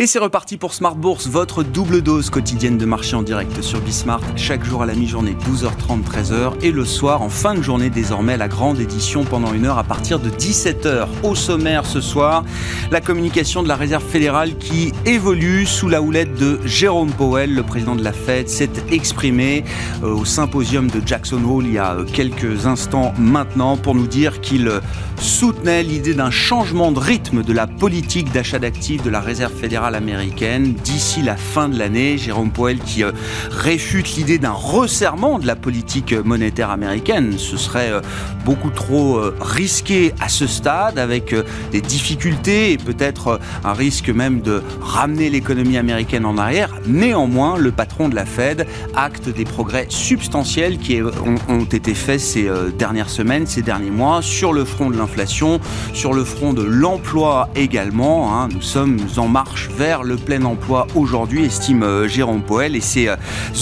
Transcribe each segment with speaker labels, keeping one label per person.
Speaker 1: Et c'est reparti pour Smart Bourse, votre double dose quotidienne de marché en direct sur Bismart, chaque jour à la mi-journée 12h30, 13h et le soir en fin de journée désormais la grande édition pendant une heure à partir de 17h. Au sommaire ce soir, la communication de la Réserve fédérale qui évolue sous la houlette de Jérôme Powell, le président de la Fed, s'est exprimé euh, au symposium de Jackson Hole il y a euh, quelques instants maintenant pour nous dire qu'il soutenait l'idée d'un changement de rythme de la politique d'achat d'actifs de la Réserve fédérale américaine d'ici la fin de l'année. Jérôme Powell qui euh, réfute l'idée d'un resserrement de la politique monétaire américaine. Ce serait euh, beaucoup trop euh, risqué à ce stade avec des difficultés et peut-être un risque même de ramener l'économie américaine en arrière. Néanmoins, le patron de la Fed acte des progrès substantiels qui ont été faits ces dernières semaines, ces derniers mois, sur le front de l'inflation, sur le front de l'emploi également. Hein. Nous sommes en marche vers le plein emploi aujourd'hui, estime euh, Jérôme Poel, et ces euh,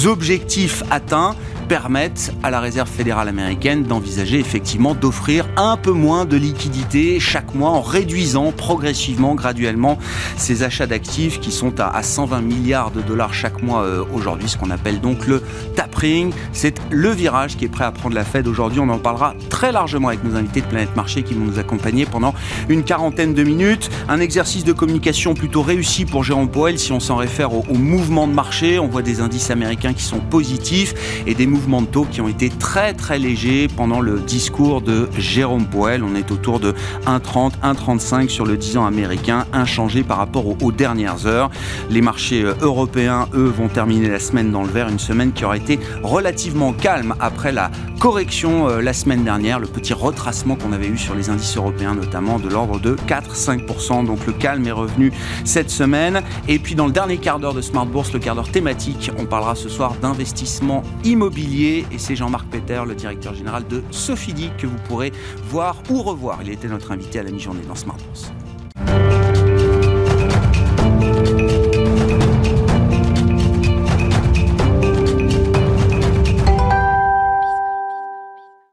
Speaker 1: objectifs atteints permettent à la Réserve fédérale américaine d'envisager effectivement d'offrir un peu moins de liquidités chaque mois en réduisant progressivement, graduellement ces achats d'actifs qui sont à 120 milliards de dollars chaque mois euh, aujourd'hui, ce qu'on appelle donc le tapering. C'est le virage qui est prêt à prendre la Fed aujourd'hui. On en parlera très largement avec nos invités de Planète Marché qui vont nous accompagner pendant une quarantaine de minutes. Un exercice de communication plutôt réussi pour Jérôme Powell si on s'en réfère au, au mouvement de marché. On voit des indices américains qui sont positifs et des taux qui ont été très très légers pendant le discours de Jérôme Powell. On est autour de 1,30, 1,35 sur le 10 ans américain, inchangé par rapport aux, dernières heures. Les marchés euh, européens, eux, vont terminer la semaine dans le vert, une semaine qui aura été relativement calme après la correction euh, la semaine dernière, le petit retracement qu'on avait eu sur les indices européens notamment de l'ordre de 4-5%. Donc le calme est revenu cette semaine. Et puis dans le dernier quart d'heure de Smart Bourse, le quart d'heure thématique, on parlera ce soir d'investissement immobilier et c'est Jean-Marc Peter, le directeur général de Sofidi, que vous pourrez voir ou revoir. Il était notre invité à la mi-journée dans Smart Bourse.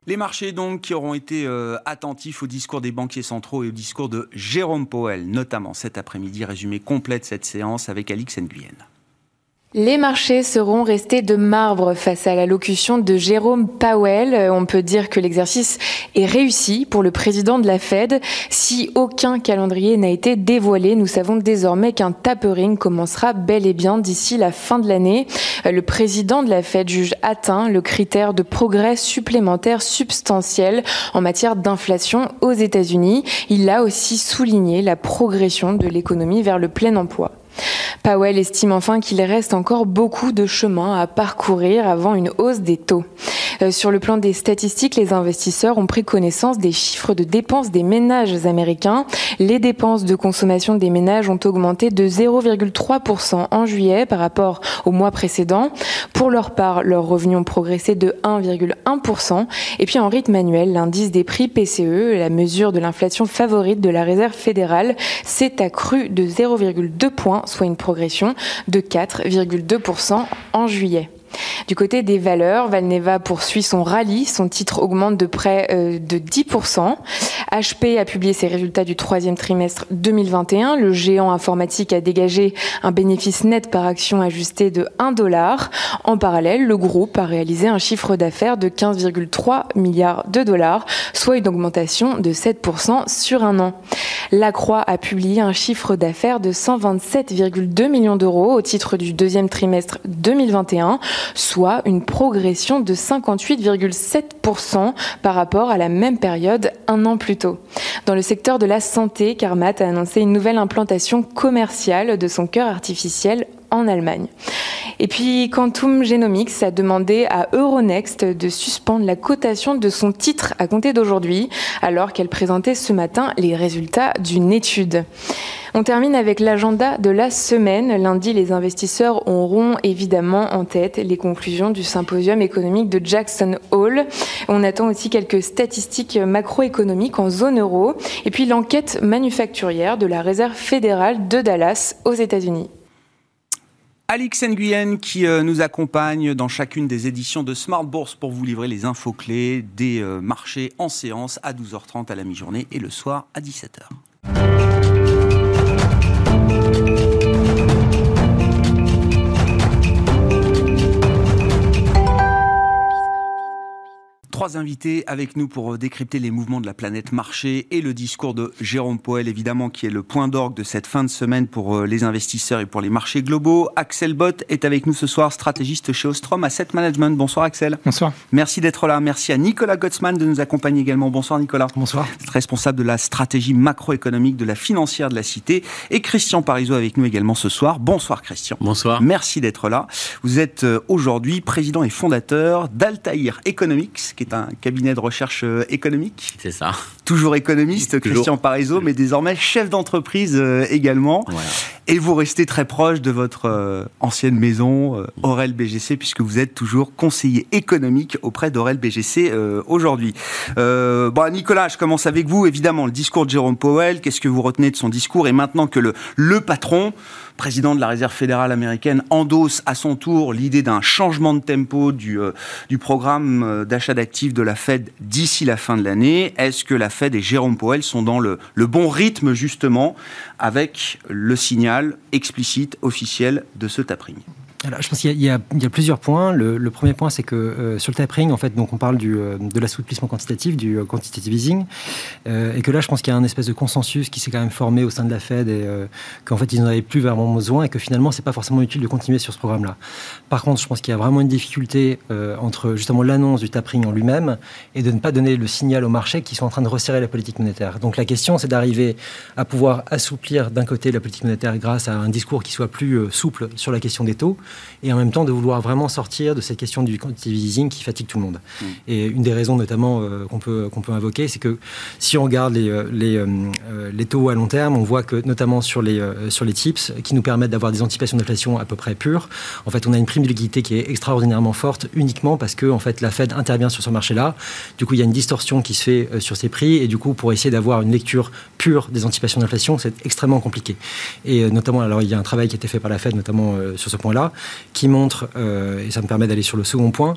Speaker 1: Les marchés donc qui auront été euh, attentifs au discours des banquiers centraux et au discours de Jérôme Powell, notamment cet après-midi. Résumé complet de cette séance avec Alix Nguyen.
Speaker 2: Les marchés seront restés de marbre face à l'allocution de Jérôme Powell. Euh, on peut dire que l'exercice est réussi pour le président de la Fed. Si aucun calendrier n'a été dévoilé, nous savons désormais qu'un tapering commencera bel et bien d'ici la fin de l'année. Euh, le président de la Fed juge atteint le critère de progrès supplémentaire substantiel en matière d'inflation aux États-Unis. Il a aussi souligné la progression de l'économie vers le plein emploi. Powell estime enfin qu'il reste encore beaucoup de chemin à parcourir avant une hausse des taux. Euh, sur le plan des statistiques, les investisseurs ont pris connaissance des chiffres de dépenses des ménages américains. Les dépenses de consommation des ménages ont augmenté de 0,3% en juillet par rapport au mois précédent. Pour leur part, leurs revenus ont progressé de 1,1%. Et puis en rythme annuel, l'indice des prix PCE, la mesure de l'inflation favorite de la Réserve fédérale, s'est accru de 0,2 points, soit une progression de 4,2% en juillet. Du côté des valeurs, Valneva poursuit son rallye. Son titre augmente de près euh, de 10%. HP a publié ses résultats du troisième trimestre 2021. Le géant informatique a dégagé un bénéfice net par action ajusté de 1 dollar. En parallèle, le groupe a réalisé un chiffre d'affaires de 15,3 milliards de dollars, soit une augmentation de 7% sur un an. La Croix a publié un chiffre d'affaires de 127,2 millions d'euros au titre du deuxième trimestre 2021, soit une progression de 58,7% par rapport à la même période un an plus tôt. Dans le secteur de la santé, Carmat a annoncé une nouvelle implantation commerciale de son cœur artificiel en Allemagne. Et puis Quantum Genomics a demandé à Euronext de suspendre la cotation de son titre à compter d'aujourd'hui, alors qu'elle présentait ce matin les résultats d'une étude. On termine avec l'agenda de la semaine. Lundi, les investisseurs auront évidemment en tête les conclusions du symposium économique de Jackson Hole. On attend aussi quelques statistiques macroéconomiques en zone euro et puis l'enquête manufacturière de la Réserve fédérale de Dallas aux États-Unis.
Speaker 1: Alix Nguyen qui euh, nous accompagne dans chacune des éditions de Smart Bourse pour vous livrer les infos clés des euh, marchés en séance à 12h30 à la mi-journée et le soir à 17h. Trois invités avec nous pour décrypter les mouvements de la planète marché et le discours de Jérôme Poel, évidemment, qui est le point d'orgue de cette fin de semaine pour euh, les investisseurs et pour les marchés globaux. Axel Bott est avec nous ce soir, stratégiste chez Ostrom Asset Management. Bonsoir Axel.
Speaker 3: Bonsoir.
Speaker 1: Merci d'être là. Merci à Nicolas Gottsman de nous accompagner également. Bonsoir Nicolas.
Speaker 3: Bonsoir.
Speaker 1: Responsable de la stratégie macroéconomique de la financière de la Cité. Et Christian Parizeau avec nous également ce soir. Bonsoir Christian.
Speaker 4: Bonsoir.
Speaker 1: Merci d'être là. Vous êtes euh, aujourd'hui président et fondateur d'Altair Economics, qui est un cabinet de recherche euh, économique.
Speaker 4: C'est ça.
Speaker 1: Toujours économiste, Christian Parizeau, mais désormais chef d'entreprise euh, également. Et vous restez très proche de votre euh, ancienne maison, Aurel BGC, puisque vous êtes toujours conseiller économique auprès d'Aurel BGC aujourd'hui. bon, Nicolas, je commence avec vous. Évidemment, le discours de Jérôme Powell, qu'est-ce que vous retenez de son discours? Et maintenant que le, le patron président de la Réserve fédérale américaine, endosse à son tour l'idée d'un changement de tempo du, euh, programme euh, d'achat d'actifs de la Fed d'ici la fin de l'année. Est-ce que la Fed et Jérôme Powell sont dans le, le bon rythme, justement, avec le signal explicite, officiel de ce tapering?
Speaker 3: Je pense qu'il y, a plusieurs points. Le, premier point, c'est que euh, sur le tapering, en fait, donc on parle du, euh, de l'assouplissement quantitatif, du euh, quantitative easing, et que là, je pense qu'il y a un espèce de consensus qui s'est quand même formé au sein de la Fed et qu'en fait, ils n'en avaient plus vraiment besoin et que finalement, c'est pas forcément utile de continuer sur ce programme-là. Par contre, je pense qu'il y a vraiment une difficulté entre justement l'annonce du tapering en lui-même et de ne pas donner le signal au marché qu'ils sont en train de resserrer la politique monétaire. Donc la question, c'est d'arriver à pouvoir assouplir d'un côté la politique monétaire grâce à un discours qui soit plus souple sur la question des taux et en même temps de vouloir vraiment sortir de cette question du quantitative easing qui fatigue tout le monde. Mm. Et une des raisons notamment euh, qu'on peut, qu'on peut invoquer, c'est que si on regarde les, euh, les, euh, les, taux à long terme, on voit que notamment sur les, sur les TIPS, qui nous permettent d'avoir des anticipations d'inflation à peu près pures, en fait on a une prime de liquidité qui est extraordinairement forte uniquement parce que en fait, la Fed intervient sur ce marché-là. Du coup, il y a une distorsion qui se fait sur ces prix et du coup, pour essayer d'avoir une lecture pure des anticipations d'inflation, c'est extrêmement compliqué. Et notamment, alors il y a un travail qui a été fait par la Fed, notamment sur ce point-là, qui montre, euh, et ça me permet d'aller sur le second point,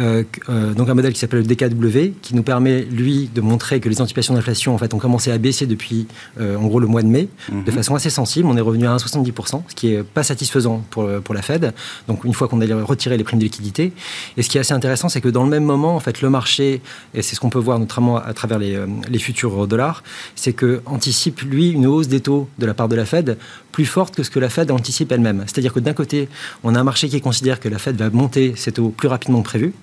Speaker 3: euh, euh, donc un modèle qui s'appelle le DKW, qui nous permet, lui, de montrer que les anticipations d'inflation en fait, ont commencé à baisser depuis, en gros, le mois de mai, de mhm. façon assez sensible. On est revenu à 1,70%, ce qui est pas satisfaisant pour, pour la Fed. Donc, une fois qu'on a retiré les primes de liquidité. Et ce qui est assez intéressant, c'est que dans le même moment, en fait, le marché, et c'est ce qu'on peut voir notamment à travers les, les futurs dollars, c'est que anticipe, lui, une hausse des taux de la part de la Fed plus forte que ce que la Fed anticipe elle-même. C'est-à-dire que d'un côté, on a un marché qui considère que la Fed va monter ses taux plus rapidement que prévu,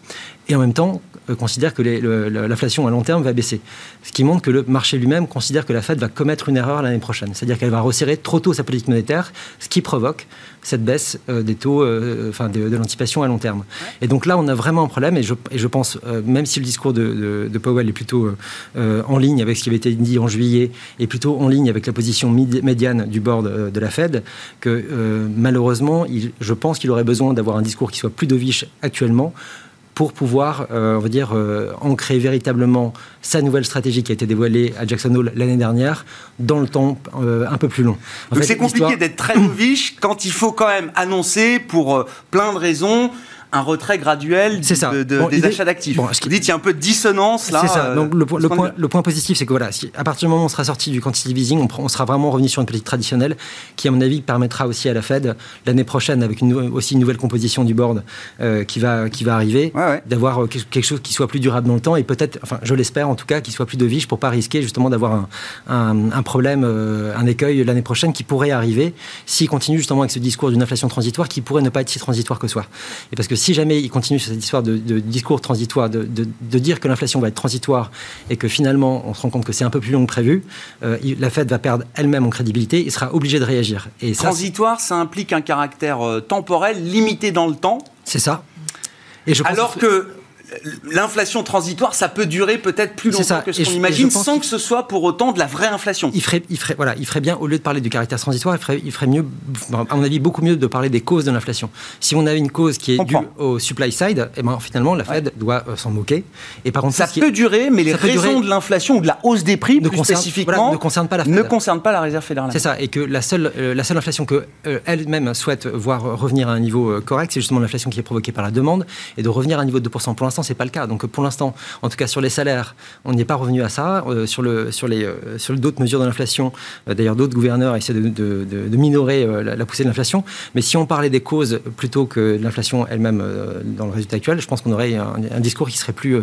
Speaker 3: et en même temps considère que l'inflation à long terme va baisser. Ce qui montre que le marché lui-même considère que la Fed va commettre une erreur l'année prochaine. C'est-à-dire qu'elle va resserrer trop tôt sa politique monétaire, ce qui provoque cette baisse euh, des taux, euh, enfin de, l'anticipation à long terme. Et donc là, on a vraiment un problème, et je, et je pense, même si le discours de, Powell est plutôt en ligne avec ce qui avait été dit en juillet, et plutôt en ligne avec la position médiane du board de la Fed, que malheureusement, il, je pense qu'il aurait besoin d'avoir un discours qui soit plus dovish actuellement pour pouvoir, euh, on va dire, euh, ancrer véritablement sa nouvelle stratégie qui a été dévoilée à Jackson Hole l'année dernière dans le temps euh, un peu plus long.
Speaker 1: Donc c'est compliqué d'être très novice quand il faut quand même annoncer pour plein de raisons un retrait graduel de, des achats d'actifs. Bon, ce qui dit il y a un peu de dissonance là.
Speaker 3: C'est ça. Donc le, point, le point positif, c'est que voilà, si, à partir du moment où on sera sorti du quantitative easing, on, on, sera vraiment revenu sur une politique traditionnelle qui, à mon avis, permettra aussi à la Fed l'année prochaine, avec une, aussi une nouvelle composition du board euh, qui va qui va arriver, d'avoir euh, quelque chose qui soit plus durable dans le temps et peut-être, enfin, je l'espère en tout cas, qui soit plus de viche pour pas risquer justement d'avoir un, un, un, problème, euh, un écueil l'année prochaine qui pourrait arriver s'il continue justement avec ce discours d'une inflation transitoire qui pourrait ne pas être si transitoire que soi. Et parce que si jamais il continue sur cette histoire de, discours transitoire, de, dire que l'inflation va être transitoire et que finalement on se rend compte que c'est un peu plus long que prévu, euh, la Fed va perdre elle-même en crédibilité et sera obligée de réagir.
Speaker 1: Et transitoire, ça, implique un caractère euh, temporel, limité dans le temps.
Speaker 3: C'est ça.
Speaker 1: Et je Alors que l'inflation transitoire, ça peut durer peut-être plus longtemps que ce qu'on imagine, sans que ce soit pour autant de la vraie inflation.
Speaker 3: Il ferait, il ferait, voilà, il ferait bien, au lieu de parler du caractère transitoire, il ferait, il ferait mieux, à mon avis, beaucoup mieux de parler des causes de l'inflation. Si on avait une cause qui est due au supply side, eh ben, finalement, la Fed doit euh, s'en moquer.
Speaker 1: Et par contre, ça peut durer, mais les raisons de l'inflation ou de la hausse des prix, plus spécifiquement,
Speaker 3: ne concernent pas la
Speaker 1: Fed. Ne concernent pas la réserve fédérale.
Speaker 3: C'est ça, et que la seule, euh, la seule inflation que euh, elle-même souhaite voir revenir à un niveau correct, c'est justement l'inflation qui est provoquée par la demande, et de revenir à un niveau de 2%. Pour l'instant, c'est pas le cas. Donc, pour l'instant, en tout cas sur les salaires, on n'y est pas revenu à ça. sur le, sur les, sur d'autres mesures de l'inflation, d'ailleurs, d'autres gouverneurs essaient de, de, de, minorer la, poussée de l'inflation. Mais si on parlait des causes plutôt que de l'inflation elle-même dans le résultat actuel, je pense qu'on aurait un, un, discours qui serait plus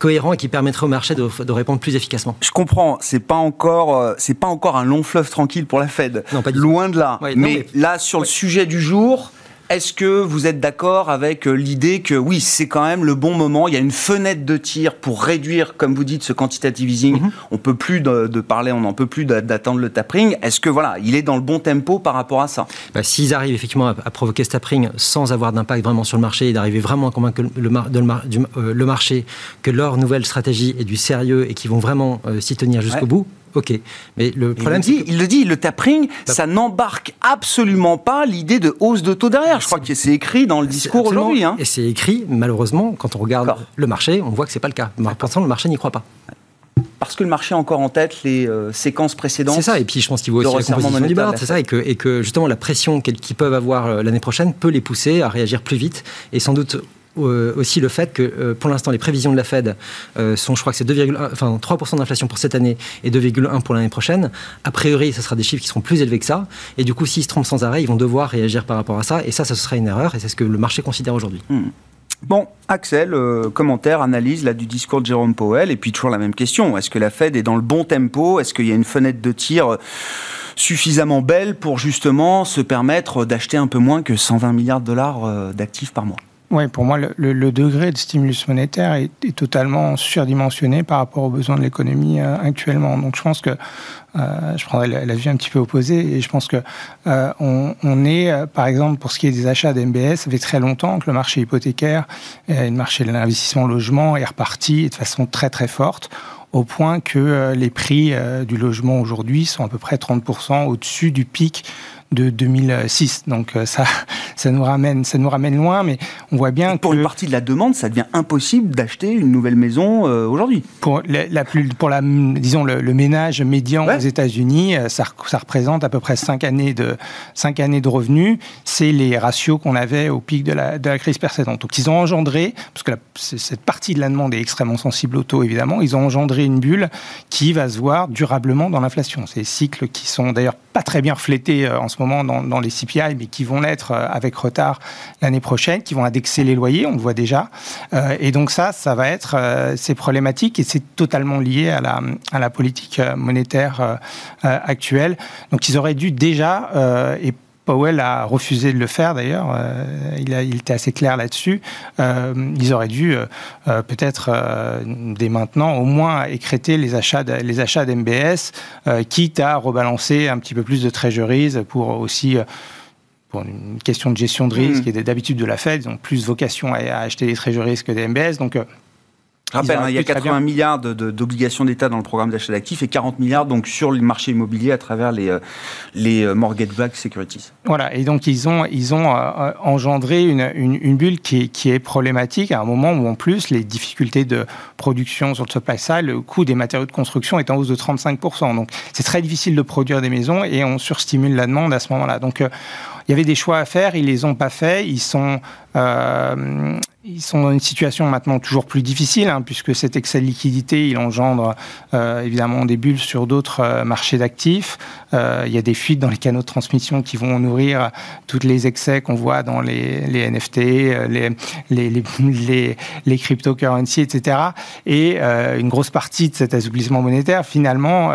Speaker 3: cohérent et qui permettrait au marché de, répondre plus efficacement.
Speaker 1: Je comprends, c'est pas encore, euh, c'est pas encore un long fleuve tranquille pour la Fed. Non, pas Loin de là. mais, là, sur le sujet du jour, est-ce que vous êtes d'accord avec euh, l'idée que oui, c'est quand même le bon moment, il y a une fenêtre de tir pour réduire, comme vous dites, ce quantitative easing mhm. On peut plus de, parler, on n'en peut plus d'attendre le tapering. Est-ce que voilà, il est dans le bon tempo par rapport à ça?
Speaker 3: Bah, S'ils arrivent effectivement à, provoquer ce tapering sans avoir d'impact vraiment sur le marché et d'arriver vraiment à convaincre le, euh, le, marché que leur nouvelle stratégie est du sérieux et qu'ils vont vraiment euh, s'y tenir jusqu'au bout, Ok, mais le problème,
Speaker 1: il, il le dit, le tapering, bah, ça n'embarque absolument pas l'idée de hausse de taux derrière. Je crois que c'est écrit dans le discours aujourd'hui. Hein.
Speaker 3: Et c'est écrit, malheureusement, quand on regarde le marché, on voit que c'est pas le cas. Pourtant, le marché n'y croit pas.
Speaker 1: Parce que le marché a encore en tête les euh, séquences précédentes.
Speaker 3: C'est ça, et puis je pense qu'il voit aussi la composition du c'est ça, et que, et que justement la pression qu'ils peuvent avoir euh, l'année prochaine peut les pousser à réagir plus vite et sans doute aussi le fait que euh, pour l'instant les prévisions de la Fed euh, sont, je crois que c'est 2,1, enfin 3% d'inflation pour cette année et 2,1 pour l'année prochaine. A priori, ce sera des chiffres qui seront plus élevés que ça. Et du coup, s'ils se trompent sans arrêt, ils vont devoir réagir par rapport à ça. Et ça, ça serait une erreur. Et c'est ce que le marché considère aujourd'hui. Hmm.
Speaker 1: Bon, Axel, commentaire, analyse là du discours de Jérôme Powell, et puis toujours la même question. Est-ce que la Fed est dans le bon tempo? Est-ce qu'il y a une fenêtre de tir suffisamment belle pour justement se permettre d'acheter un peu moins que 120 milliards de dollars d'actifs par mois?
Speaker 4: Oui, pour moi, le, degré de stimulus monétaire est, totalement surdimensionné par rapport aux besoins de l'économie euh, actuellement. Donc, je pense que euh, je prendrais la, vue un petit peu opposée et je pense que euh, on, est, par exemple, pour ce qui est des achats d'MBS, ça fait très longtemps que le marché hypothécaire et le marché de l'investissement logement est reparti de façon très très forte au point que les prix du logement aujourd'hui sont à peu près 30% au-dessus du pic de 2006. Donc euh, ça, ça nous ramène, ça nous ramène loin, mais on voit bien
Speaker 1: pour une partie de la demande, ça devient impossible d'acheter une nouvelle maison euh, aujourd'hui.
Speaker 4: Pour la, plus, pour la, disons le, ménage médian aux États-Unis, euh, ça, ça, représente à peu près 5 années de 5 années de revenus. C'est les ratios qu'on avait au pic de la, de la crise précédente. Donc ils ont engendré, parce que cette partie de la demande est extrêmement sensible au taux évidemment, ils ont engendré une bulle qui va se voir durablement dans l'inflation. Ces cycles qui sont d'ailleurs pas très bien reflétés en ce dans, les CPI, mais qui vont l'être euh, avec retard l'année prochaine, qui vont indexer les loyers, on le voit déjà. Euh, et donc ça, ça va être euh, c'est problématique et c'est totalement lié à la, à la politique monétaire actuelle. Donc ils auraient dû déjà et Powell a refusé de le faire d'ailleurs, il, il, était assez clair là-dessus. ils auraient dû peut-être dès maintenant au moins écréter les achats les achats d'MBS, quitte à rebalancer un petit peu plus de treasuries pour aussi pour une question de gestion de risque mmh. et d'habitude de la Fed, ils ont plus vocation à, acheter des treasuries que des MBS. Donc
Speaker 1: Rappel, hein, il y a 80 milliards d'obligations d'État dans le programme d'achat d'actifs et 40 milliards donc sur le marché immobilier à travers les, euh, les euh, mortgage-backed securities.
Speaker 4: Voilà, et donc ils ont, ils ont euh, engendré une, une, bulle qui est, qui est, problématique à un moment où en plus les difficultés de production sur le supply side, le coût des matériaux de construction est en hausse de 35%. Donc c'est très difficile de produire des maisons et on surstimule la demande à ce moment-là. Donc il y avait des choix à faire, ils les ont pas faits, ils sont euh, ils sont dans une situation maintenant toujours plus difficile, hein, puisque cet excès de liquidité, il engendre euh, évidemment des bulles sur d'autres euh, marchés d'actifs. Il y a des fuites dans les canaux de transmission qui vont nourrir tous les excès qu'on voit dans les, NFT, les, les, les, les, cryptocurrencies, etc. Et une grosse partie de cet assouplissement monétaire, finalement,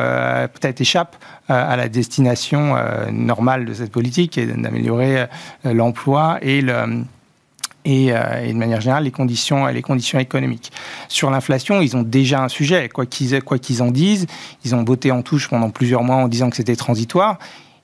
Speaker 4: peut-être échappe à la destination normale de cette politique, est d'améliorer l'emploi et le euh, et, de manière générale les conditions, les conditions économiques. Sur l'inflation, ils ont déjà un sujet, quoi qu'ils en disent. Ils ont botté en touche pendant plusieurs mois en disant que c'était transitoire.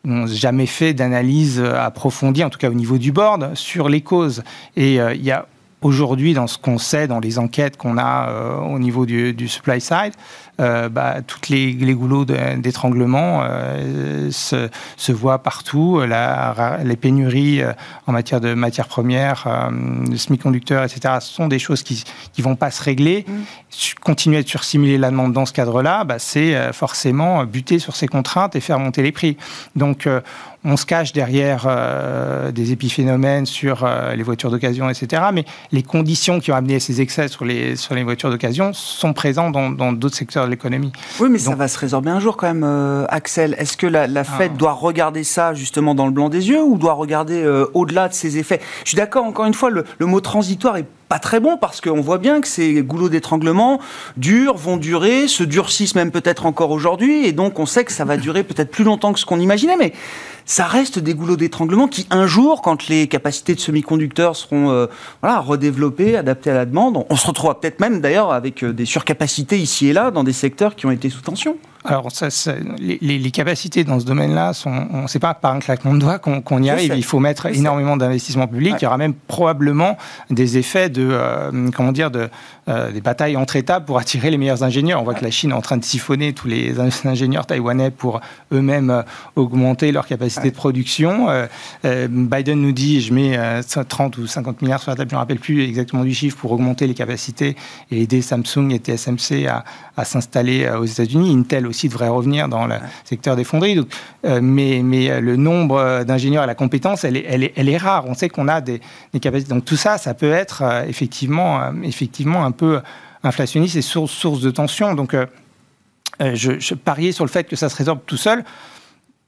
Speaker 4: N'ont jamais fait d'analyse approfondie, en tout cas au niveau du board, sur les causes. Et euh, il y a aujourd'hui, dans ce qu'on sait, dans les enquêtes qu'on a au niveau du, du supply side, euh, bah, toutes les, les goulots d'étranglement euh, se, se, voient partout. La, les pénuries euh, en matière de matières premières, de semi-conducteurs, etc., sont des choses qui ne vont pas se régler. Mm. Continuer de sursimuler la demande dans ce cadre-là, bah, c'est forcément buter sur ces contraintes et faire monter les prix. Donc, on se cache derrière des épiphénomènes sur les voitures d'occasion, etc. Mais les conditions qui ont amené ces excès sur les, sur les voitures d'occasion sont présentes dans d'autres secteurs l'économie.
Speaker 1: Oui, mais ça va se résorber un jour quand même, euh, Axel. Est-ce que la, la Fed ah. doit regarder ça justement dans le blanc des yeux ou doit regarder euh, au-delà de ses effets? Je suis d'accord, encore une fois, le, le mot transitoire est pas très bon parce qu'on voit bien que ces goulots d'étranglement durent, vont durer, se durcissent même peut-être encore aujourd'hui, et donc on sait que ça va durer peut-être plus longtemps que ce qu'on imaginait, mais ça reste des goulots d'étranglement qui, un jour, quand les capacités de semi-conducteurs seront euh, voilà, redéveloppées, adaptées à la demande, on se retrouvera peut-être même d'ailleurs avec euh, des surcapacités ici et là dans des secteurs qui ont été sous tension.
Speaker 4: Alors, ça, les, les, capacités dans ce domaine-là, sont, c'est pas par un claquement de doigts qu'on, y arrive. Il faut mettre énormément d'investissements publics. Il y aura même probablement des effets de, euh, comment dire, de, euh, des batailles entre États pour attirer les meilleurs ingénieurs. On voit que la Chine est en train de siphonner tous les ingénieurs taïwanais pour eux-mêmes euh, augmenter leur capacité de production. Biden nous dit, je mets 30 ou 50 milliards sur la table, je ne me rappelle plus exactement du chiffre, pour augmenter les capacités et aider Samsung et TSMC à, à s'installer aux États-Unis. Intel aussi devrait revenir dans le secteur des fonderies. Donc, euh, mais, mais euh, le nombre d'ingénieurs et la compétence, elle est, elle est, elle est rare. On sait qu'on a des, des, capacités. Donc tout ça, ça peut être euh, effectivement, effectivement un peu inflationniste et source, source de tension. Donc je, je pariais sur le fait que ça se résorbe tout seul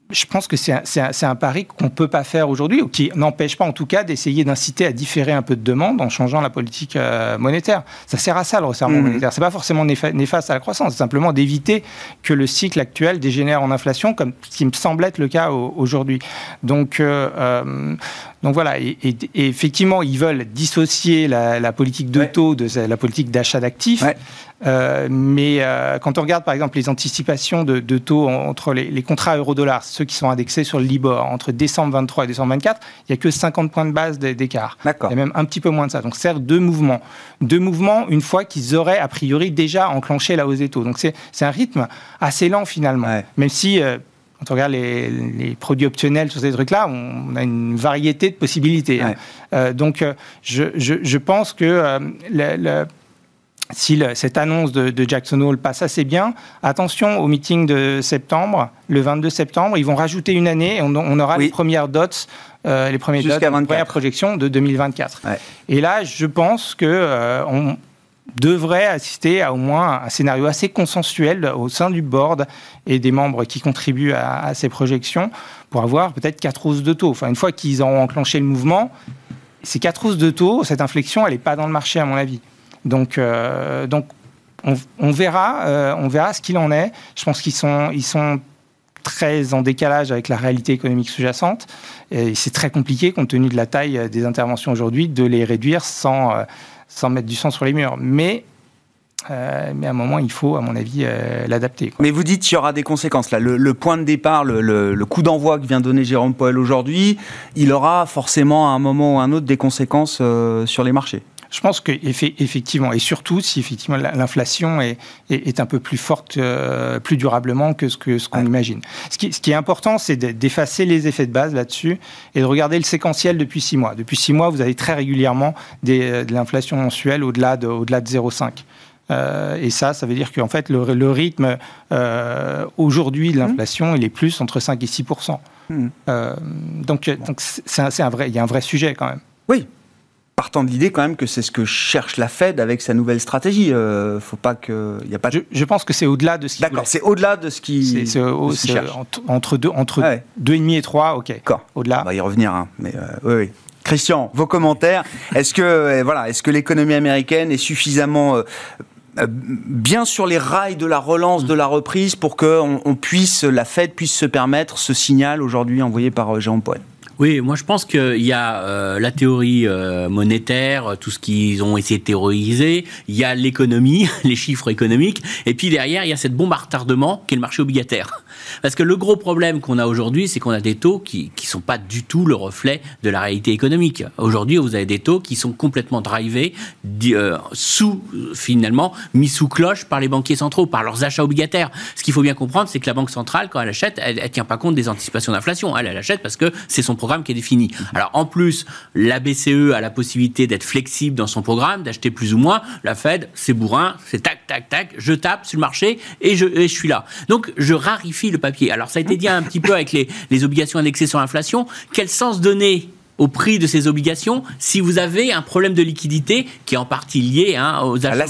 Speaker 4: je pense que c'est un, un, pari qu'on ne peut pas faire aujourd'hui, ou qui n'empêche pas en tout cas d'essayer d'inciter à différer un peu de demande en changeant la politique euh, monétaire. Ça sert à ça le resserrement mmh. monétaire. Ce n'est pas forcément néfaste à la croissance, c'est simplement d'éviter que le cycle actuel dégénère en inflation, comme ce qui me semble être le cas aujourd'hui. Donc, euh, euh, donc voilà, et, effectivement, ils veulent dissocier la, politique de taux de la politique d'achat d'actifs. Euh, mais euh, quand on regarde par exemple les anticipations de, taux entre les, contrats euro-dollars, ceux qui sont indexés sur le Libor, entre décembre 23 et décembre 24, il n'y a que 50 points de base d'écart. Il y a même un petit peu moins de ça. Donc, c'est deux mouvements. Deux mouvements une fois qu'ils auraient a priori déjà enclenché la hausse des taux. Donc, c'est un rythme assez lent finalement. Même si. Euh, quand on regarde les, produits optionnels sur ces trucs-là, on, a une variété de possibilités. Hein. donc, je, je, pense que le, si cette annonce de, Jackson Hole passe assez bien, attention au meeting de septembre, le 22 septembre, ils vont rajouter une année et on, aura les premières dots, euh, les premières dots, les premières projections de 2024. Et là, je pense que euh, on devrait assister à au moins un scénario assez consensuel au sein du board et des membres qui contribuent à, ces projections pour avoir peut-être quatre hausses de taux. Enfin, une fois qu'ils auront enclenché le mouvement, ces quatre hausses de taux, cette inflexion, elle n'est pas dans le marché à mon avis. Donc, euh, donc on, verra, euh, on verra ce qu'il en est. Je pense qu'ils sont, très en décalage avec la réalité économique sous-jacente. Et c'est très compliqué, compte tenu de la taille des interventions aujourd'hui, de les réduire sans, euh, mettre du sang sur les murs. Mais à un moment, il faut, à mon avis, l'adapter.
Speaker 1: Mais vous dites qu'il y aura des conséquences. Là. Le, point de départ, le, le coup d'envoi que vient donner Jérôme Powell aujourd'hui, il aura forcément à un moment ou à un autre des conséquences sur les marchés.
Speaker 4: Je pense qu'effectivement, et surtout si effectivement l'inflation est, est, un peu plus forte, euh, plus durablement que ce qu'on ce qu'on imagine. Ce qui, ce qui, est important, c'est d'effacer les effets de base là-dessus et de regarder le séquentiel depuis six mois. Depuis six mois, vous avez très régulièrement des, euh, de l'inflation mensuelle au-delà de, au de 0,5. Euh, et ça, ça veut dire qu'en fait, le, le rythme euh, aujourd'hui de l'inflation, il est plus entre 5 et 6 mmh. euh, Donc, donc c'est un, un, vrai, il y a un vrai sujet quand même.
Speaker 1: Oui, partant de l'idée quand même que c'est ce que cherche la Fed avec sa nouvelle stratégie. Euh, faut pas que, y a pas.
Speaker 4: Je, pense que c'est au-delà de ce qui.
Speaker 1: D'accord, c'est au-delà de ce qui.
Speaker 4: C'est entre deux, entre deux et demi et trois, ok.
Speaker 1: D'accord.
Speaker 4: Au-delà.
Speaker 1: On va y revenir, hein, mais euh, oui, oui. Christian, vos commentaires. Est-ce que euh, voilà, est-ce que l'économie américaine est suffisamment bien sur les rails de la relance, de la reprise, pour que on, puisse, la Fed puisse se permettre ce signal aujourd'hui envoyé par Jean Paul
Speaker 5: oui, moi je pense qu'il y a euh, la théorie euh, monétaire, tout ce qu'ils ont essayé de théoriser, il y a l'économie, les chiffres économiques, et puis derrière il y a cette bombe à retardement qui est le marché obligataire. Parce que le gros problème qu'on a aujourd'hui, c'est qu'on a des taux qui ne sont pas du tout le reflet de la réalité économique. Aujourd'hui, vous avez des taux qui sont complètement drivés, euh, sous, finalement, mis sous cloche par les banquiers centraux, par leurs achats obligataires. Ce qu'il faut bien comprendre, c'est que la Banque centrale, quand elle achète, elle ne tient pas compte des anticipations d'inflation. Elle, achète parce que c'est son programme qui est défini. Alors, en plus, la BCE a la possibilité d'être flexible dans son programme, d'acheter plus ou moins. La Fed, c'est bourrin, c'est tac, tac, tac, je tape sur le marché et je, et je suis là. Donc, je rarifie le papier. Alors, ça a été dit un petit peu avec les, les obligations indexées sur l'inflation. Quel sens donner au prix de ces obligations si vous avez un problème de liquidité qui est en partie lié hein, aux
Speaker 1: achats.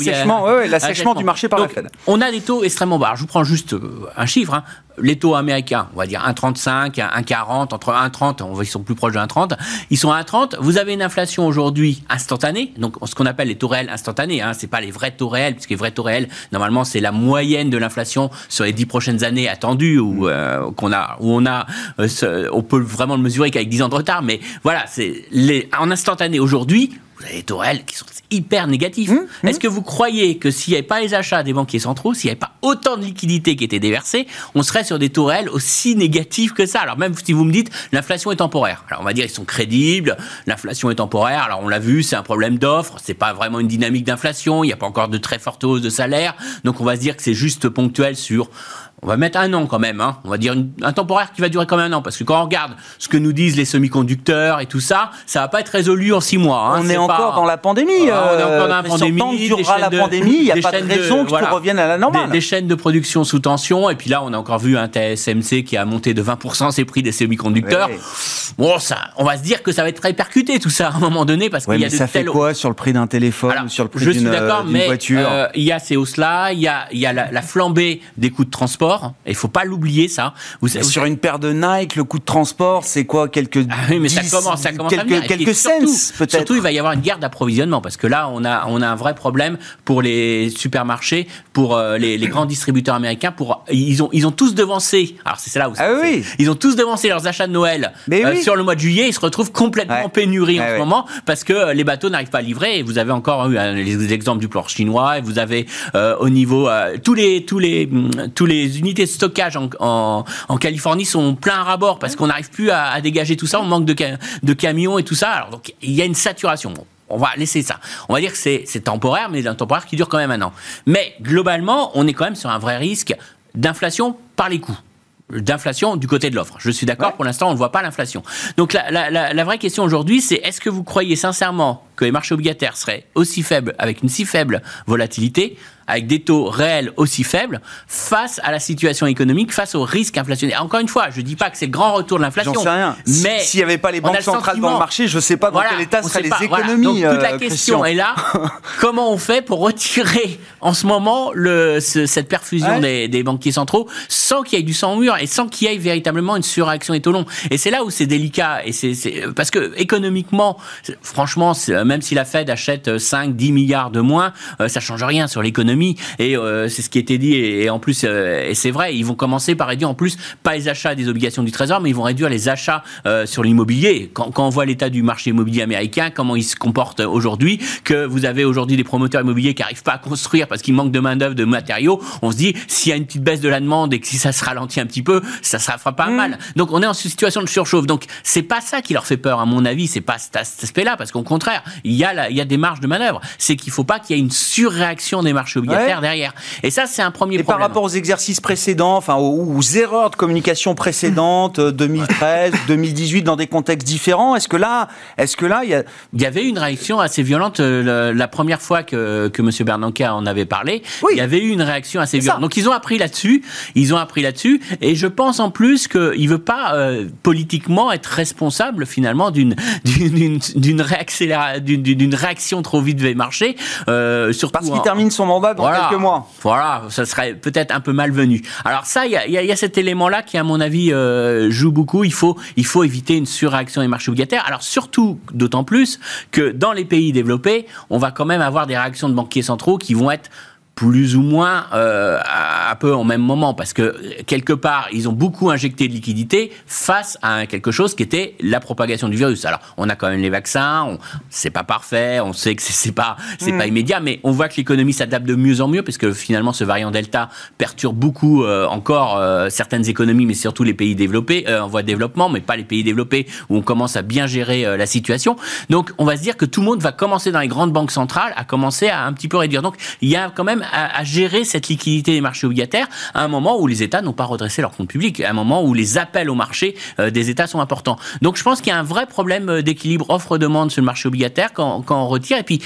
Speaker 1: L'assèchement du marché par la Fed.
Speaker 5: On a des taux extrêmement bas. je vous prends juste euh, un chiffre. Hein les taux américains, on va dire 1,35, 1,40, entre 1,30, ils sont plus proches de 1,30, ils sont à 1,30. Vous avez une inflation aujourd'hui instantanée, donc ce qu'on appelle les taux réels instantanés, hein, c'est pas les vrais taux réels, puisque les vrais taux réels, normalement, c'est la moyenne de l'inflation sur les 10 prochaines années attendues, où, euh, qu'on a, où on a, euh, on peut vraiment le mesurer qu'avec 10 ans de retard, mais voilà, c'est les, en instantané aujourd'hui, vous avez des taux réels qui sont hyper négatifs. Mmh, mmh. Est-ce que vous croyez que s'il n'y avait pas les achats des banquiers centraux, s'il n'y avait pas autant de liquidités qui étaient déversées, on serait sur des taux réels aussi négatifs que ça? Alors même si vous me dites l'inflation est temporaire. Alors on va dire ils sont crédibles, l'inflation est temporaire. Alors on l'a vu, c'est un problème d'offre, c'est pas vraiment une dynamique d'inflation, il n'y a pas encore de très forte hausse de salaire. Donc on va se dire que c'est juste ponctuel sur on va mettre un an quand même, hein. on va dire un temporaire qui va durer quand même un an, parce que quand on regarde ce que nous disent les semi-conducteurs et tout ça, ça va pas être résolu en six mois.
Speaker 1: Hein. On est, encore dans la pandémie. on est encore dans la pandémie. Durera la pandémie, il n'y a pas de raison que tout revienne à la normale.
Speaker 5: Des, chaînes de production sous tension, et puis là, on a encore vu un TSMC qui a monté de 20% ses prix des semi-conducteurs. Bon, ça, on va se dire que ça va être répercuté tout ça à un moment donné, parce qu'il y a
Speaker 1: de ça fait quoi sur le prix d'un téléphone, sur le prix d'une voiture?
Speaker 5: euh, Il y a ces hausses-là, il y a, y a la, la flambée des coûts de transport. Il faut pas l'oublier ça.
Speaker 1: Vous, sur une paire de Nike, le coût de transport, c'est quoi? Quelques
Speaker 5: ah oui, mais ça commence, ça commence
Speaker 1: quelques, à quelques cents peut-être.
Speaker 5: Surtout, il va y avoir une guerre d'approvisionnement parce que là, on a on a un vrai problème pour les supermarchés, pour euh, les, les, grands distributeurs américains. Pour ils ont ils ont tous devancé. Alors c'est là où ah oui. ils ont tous devancé leurs achats de Noël euh, sur le mois de juillet. Ils se retrouvent complètement en pénurie en ce moment parce que euh, les bateaux n'arrivent pas à livrer. Et vous avez encore eu les exemples du port chinois. Et vous avez au niveau tous les tous les tous les unités de stockage en, en, Californie sont pleins à rabord parce qu'on n'arrive plus à, dégager tout ça, on manque de, de camions et tout ça. Alors donc il y a une saturation. on va laisser ça. On va dire que c'est temporaire, mais un temporaire qui dure quand même un an. Mais globalement, on est quand même sur un vrai risque d'inflation par les coûts d'inflation du côté de l'offre. Je suis d'accord, pour l'instant, on ne voit pas l'inflation. Donc la, la, la vraie question aujourd'hui, c'est est-ce que vous croyez sincèrement que les marchés obligataires seraient aussi faibles, avec une si faible volatilité, avec des taux réels aussi faibles face à la situation économique, face au risque inflationnaire. Encore une fois, je ne dis pas que c'est le grand retour de l'inflation.
Speaker 1: J'en sais rien. Mais s'il n'y avait pas les banques centrales dans le marché, je ne sais pas dans quel état seraient les économies. Donc,
Speaker 5: toute la euh, question est là. comment on fait pour retirer en ce moment le, cette perfusion des, des, banquiers centraux sans qu'il y ait du sang au mur et sans qu'il y ait véritablement une surréaction des taux longs Et c'est là où c'est délicat. Et c'est parce que économiquement, franchement, même si la Fed achète 5, 10 milliards de moins, euh, ça change rien sur l'économie et euh, c'est ce qui été dit. Et, en plus, euh, et c'est vrai, ils vont commencer par réduire en plus pas les achats des obligations du Trésor, mais ils vont réduire les achats euh, sur l'immobilier. Quand, quand, on voit l'état du marché immobilier américain, comment il se comporte aujourd'hui, que vous avez aujourd'hui des promoteurs immobiliers qui n'arrivent pas à construire parce qu'il manque de main d'œuvre, de matériaux, on se dit s'il y a une petite baisse de la demande et que si ça se ralentit un petit peu, ça ne fera pas mmh. mal. Donc on est en situation de surchauffe. Donc c'est pas ça qui leur fait peur, à mon avis. C'est pas cet aspect-là, parce qu'au contraire, il y a il y a des marges de manœuvre. C'est qu'il faut pas qu'il y ait une surréaction des marchés derrière. Et ça, c'est un premier
Speaker 1: et
Speaker 5: par
Speaker 1: rapport aux exercices précédents, enfin aux, erreurs de communication précédentes, 2013, 2018, dans des contextes différents, est-ce que là, est-ce que là, il y a...
Speaker 5: Il y avait une réaction assez violente euh, la, première fois que, que M. Bernanke en avait parlé. Il y avait eu une réaction assez violente. Donc ils ont appris là-dessus, ils ont appris là-dessus, et je pense en plus qu'il veut pas euh, politiquement être responsable finalement d'une d'une d'une réaction trop vite des marchés,
Speaker 1: euh, surtout parce qu'il termine son mandat dans quelques mois.
Speaker 5: Voilà, ça serait peut-être un peu malvenu. Alors ça, il y a, cet élément-là qui, à mon avis, euh, joue beaucoup. Il faut, il faut éviter une surréaction des marchés obligataires. Alors surtout, d'autant plus que dans les pays développés, on va quand même avoir des réactions de banquiers centraux qui vont être plus ou moins euh, un peu en même moment parce que quelque part ils ont beaucoup injecté de liquidités face à quelque chose qui était la propagation du virus. Alors on a quand même les vaccins, c'est pas parfait, on sait que c'est pas c'est pas mm. immédiat, mais on voit que l'économie s'adapte de mieux en mieux parce que finalement ce variant Delta perturbe beaucoup euh, encore euh, certaines économies, mais surtout les pays développés en voie de développement, mais pas les pays développés où on commence à bien gérer la situation. Donc on va se dire que tout le monde va commencer dans les grandes banques centrales à commencer à un petit peu réduire. Donc il y a quand même à, gérer cette liquidité des marchés obligataires à un moment où les États n'ont pas redressé leurs comptes publics, à un moment où les appels au marché euh, des États sont importants. Donc je pense qu'il y a un vrai problème euh, d'équilibre offre-demande sur le marché obligataire quand, quand on retire. Et puis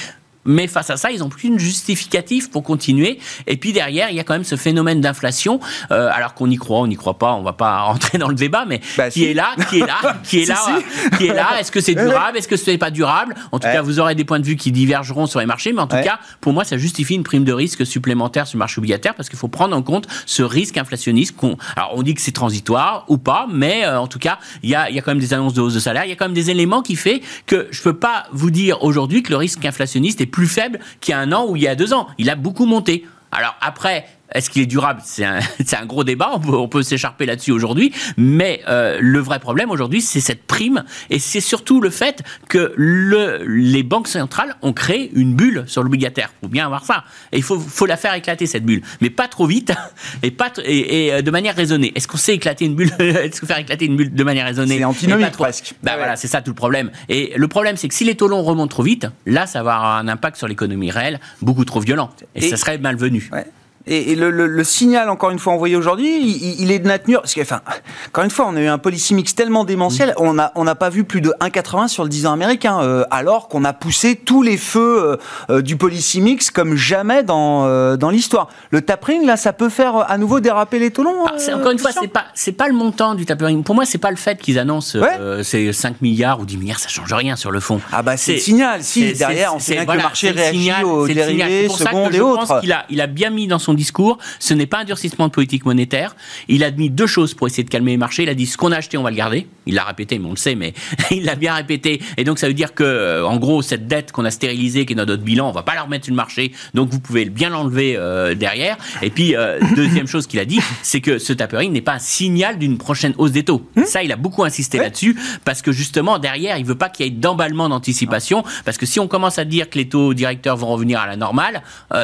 Speaker 5: mais face à ça, ils n'ont plus une justificatif pour continuer. Et puis derrière, il y a quand même ce phénomène d'inflation, euh, alors qu'on y croit, on n'y croit pas, on va pas rentrer dans le débat, mais bah, qui est là, qui est là, qui est là, qui est là. Est-ce que c'est durable? Est-ce que ce n'est pas durable? En tout cas, vous aurez des points de vue qui divergeront sur les marchés, mais en tout cas, pour moi, ça justifie une prime de risque supplémentaire sur le marché obligataire parce qu'il faut prendre en compte ce risque inflationniste. Qu'on, alors, on dit que c'est transitoire ou pas, mais euh, en tout cas, il y a, y a quand même des annonces de hausse de salaire, il y a quand même des éléments qui fait que je peux pas vous dire aujourd'hui que le risque inflationniste est plus faible qu'il y a un an ou il y a deux ans. Il a beaucoup monté. Alors après, est-ce qu'il est durable? C'est un, un, gros débat, on peut, s'écharper là-dessus aujourd'hui, mais euh, le vrai problème aujourd'hui, c'est cette prime, et c'est surtout le fait que le, les banques centrales ont créé une bulle sur l'obligataire. Il faut bien avoir ça. Et il faut, faut, la faire éclater, cette bulle. Mais pas trop vite, et, pas et, euh, de manière raisonnée. Est-ce qu'on sait éclater une bulle? Est-ce qu'on faire éclater une bulle de manière raisonnée?
Speaker 1: C'est antinomique presque.
Speaker 5: Bah voilà, c'est ça tout le problème. Et le problème, c'est que si les taux longs remontent trop vite, là, ça va avoir un impact sur l'économie réelle beaucoup trop violent. Et, ça serait malvenu.
Speaker 1: Ouais. Et, le, signal, encore une fois, envoyé aujourd'hui, il, est de nature. Parce que, enfin, encore une fois, on a eu un policy mix tellement démentiel, on n'a on pas vu plus de 1,80 sur le 10 ans américain, euh, alors qu'on a poussé tous les feux euh, euh, du policy mix comme jamais dans, dans l'histoire. Le tapering, là, ça peut faire à nouveau déraper les taux longs
Speaker 5: ah, Encore une fois, c'est pas, pas le montant du tapering. Pour moi, c'est pas le fait qu'ils annoncent ces 5 milliards ou 10 milliards, ça change rien sur le fond.
Speaker 1: Ah bah c'est le signal. Si, derrière, on sait bien que le marché réagit aux dérivés, secondes et autres.
Speaker 5: Qu'il a, il a bien mis dans son discours, ce n'est pas un durcissement de politique monétaire. Il a mis deux choses pour essayer de calmer les marchés. Il a dit ce qu'on a acheté, on va le garder. Il l'a répété, mais on le sait, mais il l'a bien répété. Et donc ça veut dire que, euh, en gros, cette dette qu'on a stérilisée, qui est dans notre bilan, on va pas la remettre sur le marché. Donc vous pouvez bien l'enlever euh, derrière. Et puis euh, deuxième chose qu'il a dit, c'est que ce tapering n'est pas un signal d'une prochaine hausse des taux. Hum ça, il a beaucoup insisté là-dessus parce que justement derrière, il veut pas qu'il y ait d'emballement d'anticipation. Parce que si on commence à dire que les taux directeurs vont revenir à la normale,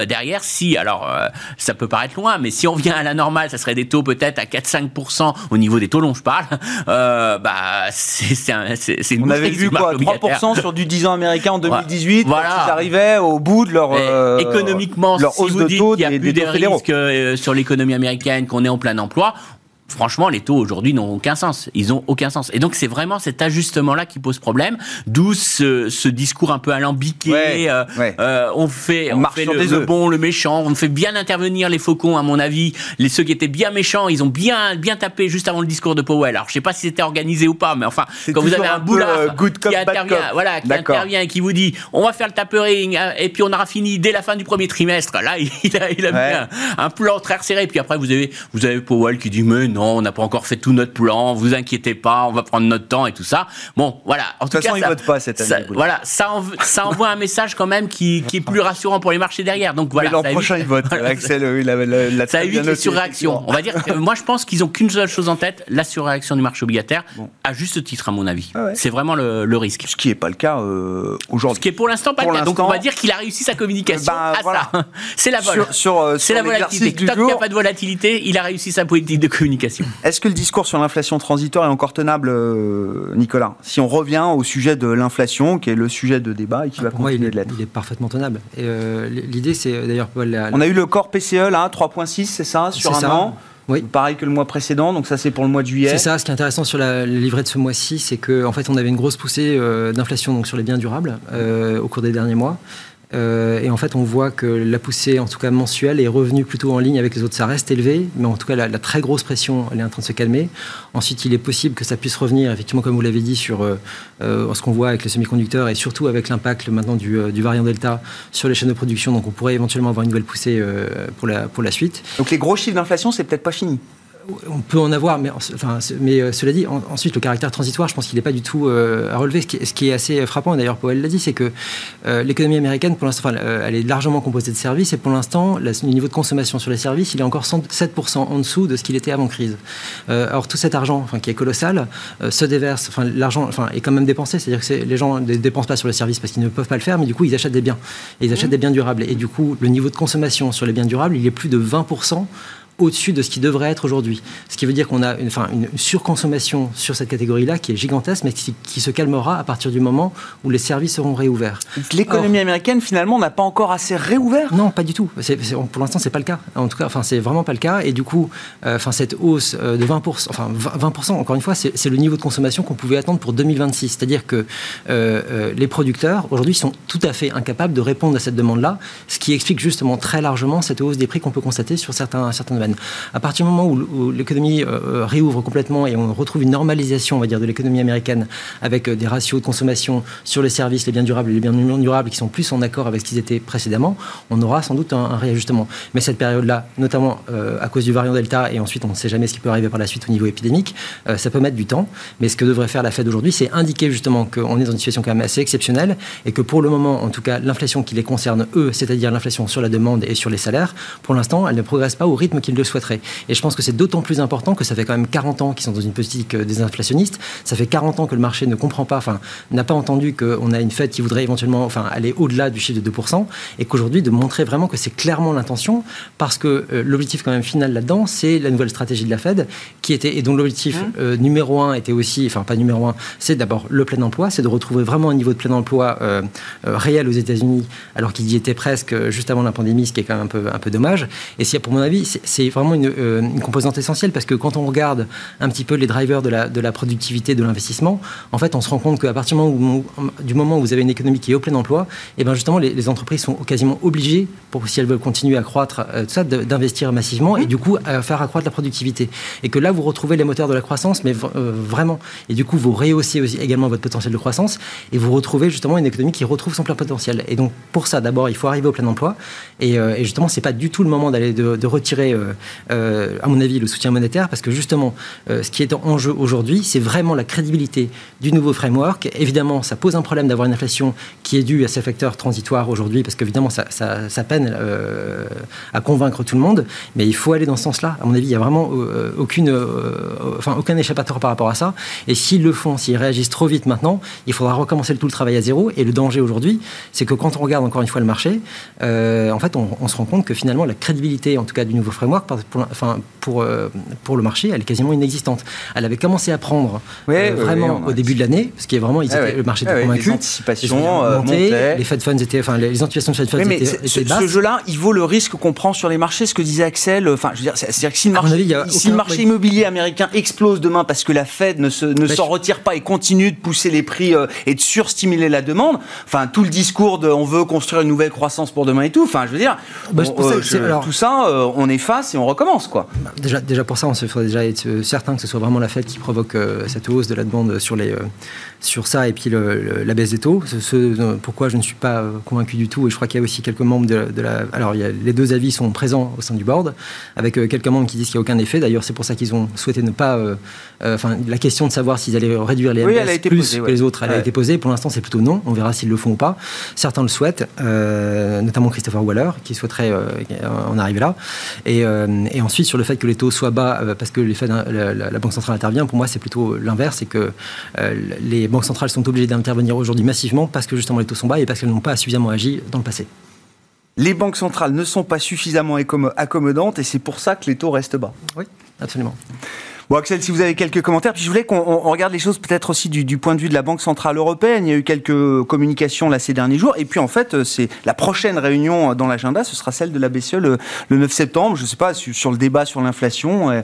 Speaker 5: derrière, si alors ça peut paraître loin, mais si on vient à la normale, ça serait des taux peut-être à 4-5% au niveau des taux longs, je parle. Euh, bah, c'est
Speaker 1: une On avait vu quoi 3% sur du 10 ans américain en 2018 voilà. ils arrivaient au bout de leur
Speaker 5: euh, économiquement leur hausse si vous de taux qu'il y a plus des risques euh, sur l'économie américaine qu'on est en plein emploi franchement, les taux aujourd'hui n'ont aucun sens. Ils ont aucun sens. Et donc, c'est vraiment cet ajustement-là qui pose problème. D'où ce, discours un peu alambiqué. Euh, euh, on fait, on, fait le, bon, le méchant. On fait bien intervenir les faucons, à mon avis. Les ceux qui étaient bien méchants, ils ont bien, bien tapé juste avant le discours de Powell. Alors, je sais pas si c'était organisé ou pas, mais enfin, quand vous avez un, boulard euh, qui intervient, voilà, qui intervient et qui vous dit, on va faire le tapering et puis on aura fini dès la fin du premier trimestre. Là, il a, il a mis un, plan très resserré. Puis après, vous avez, vous avez Powell qui dit, mais non on n'a pas encore fait tout notre plan, vous inquiétez pas, on va prendre notre temps et tout ça. Bon, voilà.
Speaker 1: En de toute façon, ça, pas cette année.
Speaker 5: voilà, ça, ça envoie un message quand même qui, est plus rassurant pour les marchés derrière. Donc voilà.
Speaker 1: l'an prochain, ils votent. Axel,
Speaker 5: la, ça évite les surréactions. On va dire que moi, je pense qu'ils ont qu'une seule chose en tête, la surréaction du marché obligataire, à juste titre, à mon avis. Ah c'est vraiment le, risque.
Speaker 1: Ce qui n'est pas le cas euh, aujourd'hui.
Speaker 5: Ce qui est pour l'instant pas le cas. Donc on va dire qu'il a réussi sa communication bah, à ça. C'est la vol. Sur, euh, c'est la volatilité. Tant qu'il n'y a pas de volatilité, il a réussi sa politique de communication.
Speaker 1: Est-ce que le discours sur l'inflation transitoire est encore tenable, euh, Nicolas? Si on revient au sujet de l'inflation, qui est le sujet de débat et qui va continuer
Speaker 3: de
Speaker 1: l'être.
Speaker 3: Il est parfaitement tenable. Euh, l'idée, c'est d'ailleurs...
Speaker 1: On a eu le corps PCE, là, 3,6, c'est ça, sur un an? Oui. Pareil que le mois précédent, donc ça c'est pour le mois de juillet.
Speaker 3: C'est ça, ce qui est intéressant sur la, le livret de ce mois-ci, c'est qu'en en fait on avait une grosse poussée euh, d'inflation donc sur les biens durables au cours des derniers mois. Euh, et en fait, on voit que la poussée, en tout cas mensuelle, est revenue plutôt en ligne avec les autres. Ça reste élevé, mais en tout cas, la, très grosse pression, elle est en train de se calmer. Ensuite, il est possible que ça puisse revenir, effectivement, comme vous l'avez dit, sur euh, euh, ce qu'on voit avec les semi-conducteurs et surtout avec l'impact maintenant du, variant Delta sur les chaînes de production. Donc, on pourrait éventuellement avoir une nouvelle poussée pour, la, pour la suite.
Speaker 1: Donc, les gros chiffres d'inflation, c'est peut-être pas fini
Speaker 3: on peut en avoir, mais, enfin, mais euh, cela dit, ensuite, le caractère transitoire, je pense qu'il n'est pas du tout euh, à relever. Ce qui, est, assez frappant, d'ailleurs, Powell l'a dit, c'est que euh, l'économie américaine, pour l'instant, elle est largement composée de services, et pour l'instant, le niveau de consommation sur les services, il est encore 7% en dessous de ce qu'il était avant crise. alors, tout cet argent, enfin, qui est colossal, se déverse, enfin, l'argent enfin, est quand même dépensé, c'est-à-dire que les gens ne dépensent pas sur les services parce qu'ils ne peuvent pas le faire, mais du coup, ils achètent des biens. Et ils achètent mmh. des biens durables. Et du coup, le niveau de consommation sur les biens durables, il est plus de 20% au-dessus de ce qui devrait être aujourd'hui. Ce qui veut dire qu'on a une, enfin, une surconsommation sur cette catégorie-là qui est gigantesque, mais qui, se calmera à partir du moment où les services seront réouverts.
Speaker 1: L'économie américaine, finalement, n'a pas encore assez réouvert?
Speaker 3: Non, pas du tout. pour l'instant, c'est pas le cas. En tout cas, enfin, c'est vraiment pas le cas. Et du coup, euh, enfin, cette hausse euh, de 20%, enfin, 20%, encore une fois, c'est le niveau de consommation qu'on pouvait attendre pour 2026. C'est-à-dire que euh, les producteurs, aujourd'hui, sont tout à fait incapables de répondre à cette demande-là, ce qui explique justement très largement cette hausse des prix qu'on peut constater sur certains, certains domaines. À partir du moment où, l'économie euh, réouvre complètement et on retrouve une normalisation, on va dire, de l'économie américaine avec euh, des ratios de consommation sur les services, les biens durables et les biens non durables qui sont plus en accord avec ce qu'ils étaient précédemment, on aura sans doute un, réajustement. Mais cette période-là, notamment euh, à cause du variant Delta, et ensuite on ne sait jamais ce qui peut arriver par la suite au niveau épidémique, ça peut mettre du temps. Mais ce que devrait faire la Fed aujourd'hui, c'est indiquer justement qu'on est dans une situation quand même assez exceptionnelle et que pour le moment, en tout cas, l'inflation qui les concerne eux, c'est-à-dire l'inflation sur la demande et sur les salaires, pour l'instant, elle ne progresse pas au rythme qu'ils le souhaiterait. Et je pense que c'est d'autant plus important que ça fait quand même 40 ans qu'ils sont dans une politique euh, désinflationniste. Ça fait 40 ans que le marché ne comprend pas, enfin, n'a pas entendu qu'on a une fête qui voudrait éventuellement enfin, aller au-delà du chiffre de 2%, et qu'aujourd'hui, de montrer vraiment que c'est clairement l'intention, parce que euh, l'objectif quand même final là-dedans, c'est la nouvelle stratégie de la Fed, qui était, et dont l'objectif mmh. euh, numéro un était aussi, enfin pas numéro un, c'est d'abord le plein emploi, c'est de retrouver vraiment un niveau de plein emploi réel aux États-Unis, alors qu'il y était presque juste avant la pandémie, ce qui est quand même un peu, un peu dommage. Et si, pour mon avis, c'est vraiment une, euh, une, composante essentielle parce que quand on regarde un petit peu les drivers de la, de la productivité, de l'investissement, en fait, on se rend compte qu'à partir du moment, où, vous avez une économie qui est au plein emploi, et eh bien justement, les, entreprises sont quasiment obligées, pour, si elles veulent continuer à croître, euh, tout ça, d'investir massivement et du coup, à faire accroître la productivité. Et que là, vous retrouvez les moteurs de la croissance, mais euh, vraiment. Et du coup, vous rehaussez également votre potentiel de croissance et vous retrouvez justement une économie qui retrouve son plein potentiel. Et donc, pour ça, d'abord, il faut arriver au plein emploi. Et, et justement, c'est pas du tout le moment d'aller de, retirer à mon avis, le soutien monétaire, parce que justement, euh, ce qui est en jeu aujourd'hui, c'est vraiment la crédibilité du nouveau framework. Évidemment, ça pose un problème d'avoir une inflation qui est due à ces facteurs transitoires aujourd'hui, parce qu'évidemment, ça, ça, peine euh, à convaincre tout le monde, mais il faut aller dans ce sens-là. À mon avis, il n'y a vraiment euh, aucune, enfin, aucun échappatoire par rapport à ça. Et s'ils le font, s'ils réagissent trop vite maintenant, il faudra recommencer tout le travail à zéro. Et le danger aujourd'hui, c'est que quand on regarde encore une fois le marché, en fait, on, se rend compte que finalement, la crédibilité, en tout cas du nouveau framework, enfin, pour, euh, pour le marché, elle est quasiment inexistante. Elle avait commencé à prendre euh, vraiment au début de l'année, parce qu'il y vraiment, ils étaient, le marché était convaincu.
Speaker 1: Les anticipations euh, montaient,
Speaker 3: les Fed funds étaient, enfin, les anticipations de Fed funds étaient,
Speaker 1: ce, basses. Ce jeu-là, il vaut le risque qu'on prend sur les marchés. Ce que disait Axel, enfin, je veux dire, c'est-à-dire que si le marché, si le marché immobilier américain explose demain parce que la Fed ne s'en ne retire pas et continue de pousser les prix et de surstimuler la demande, enfin, tout le discours de on veut construire une nouvelle croissance pour demain et tout, enfin, je veux dire, bah, tout ça, on efface et on recommence, quoi.
Speaker 3: Bah, déjà, déjà pour ça, on se ferait déjà être euh, certain que ce soit vraiment la Fed qui provoque euh, cette hausse de la demande sur, les, euh, sur ça et puis la baisse des taux. Ce, pourquoi je ne suis pas convaincu du tout, et je crois qu'il y a aussi quelques membres de, la. Alors, il y a, les deux avis sont présents au sein du board, avec quelques membres qui disent qu'il n'y a aucun effet. D'ailleurs, c'est pour ça qu'ils ont souhaité ne pas. Enfin, la question de savoir s'ils allaient réduire les oui, plus que les autres, elle a été posée. Pour l'instant, c'est plutôt non. On verra s'ils le font ou pas. Certains le souhaitent, notamment Christopher Waller, qui souhaiterait en arriver là. Et, et ensuite, sur le fait que les taux soient bas euh, parce que la, Banque centrale intervient, pour moi c'est plutôt l'inverse, c'est que euh, les banques centrales sont obligées d'intervenir aujourd'hui massivement parce que justement les taux sont bas et parce qu'elles n'ont pas suffisamment agi dans le passé.
Speaker 1: Les banques centrales ne sont pas suffisamment accommodantes et c'est pour ça que les taux restent bas.
Speaker 3: Oui, absolument.
Speaker 1: Bon, Axel, si vous avez quelques commentaires, puis je voulais qu'on regarde les choses peut-être aussi du, point de vue de la Banque Centrale Européenne. Il y a eu quelques communications là ces derniers jours. Et puis en fait, euh, c'est la prochaine réunion euh, dans l'agenda, ce sera celle de la BCE le, 9 septembre. Je ne sais pas, sur, le débat sur l'inflation, euh,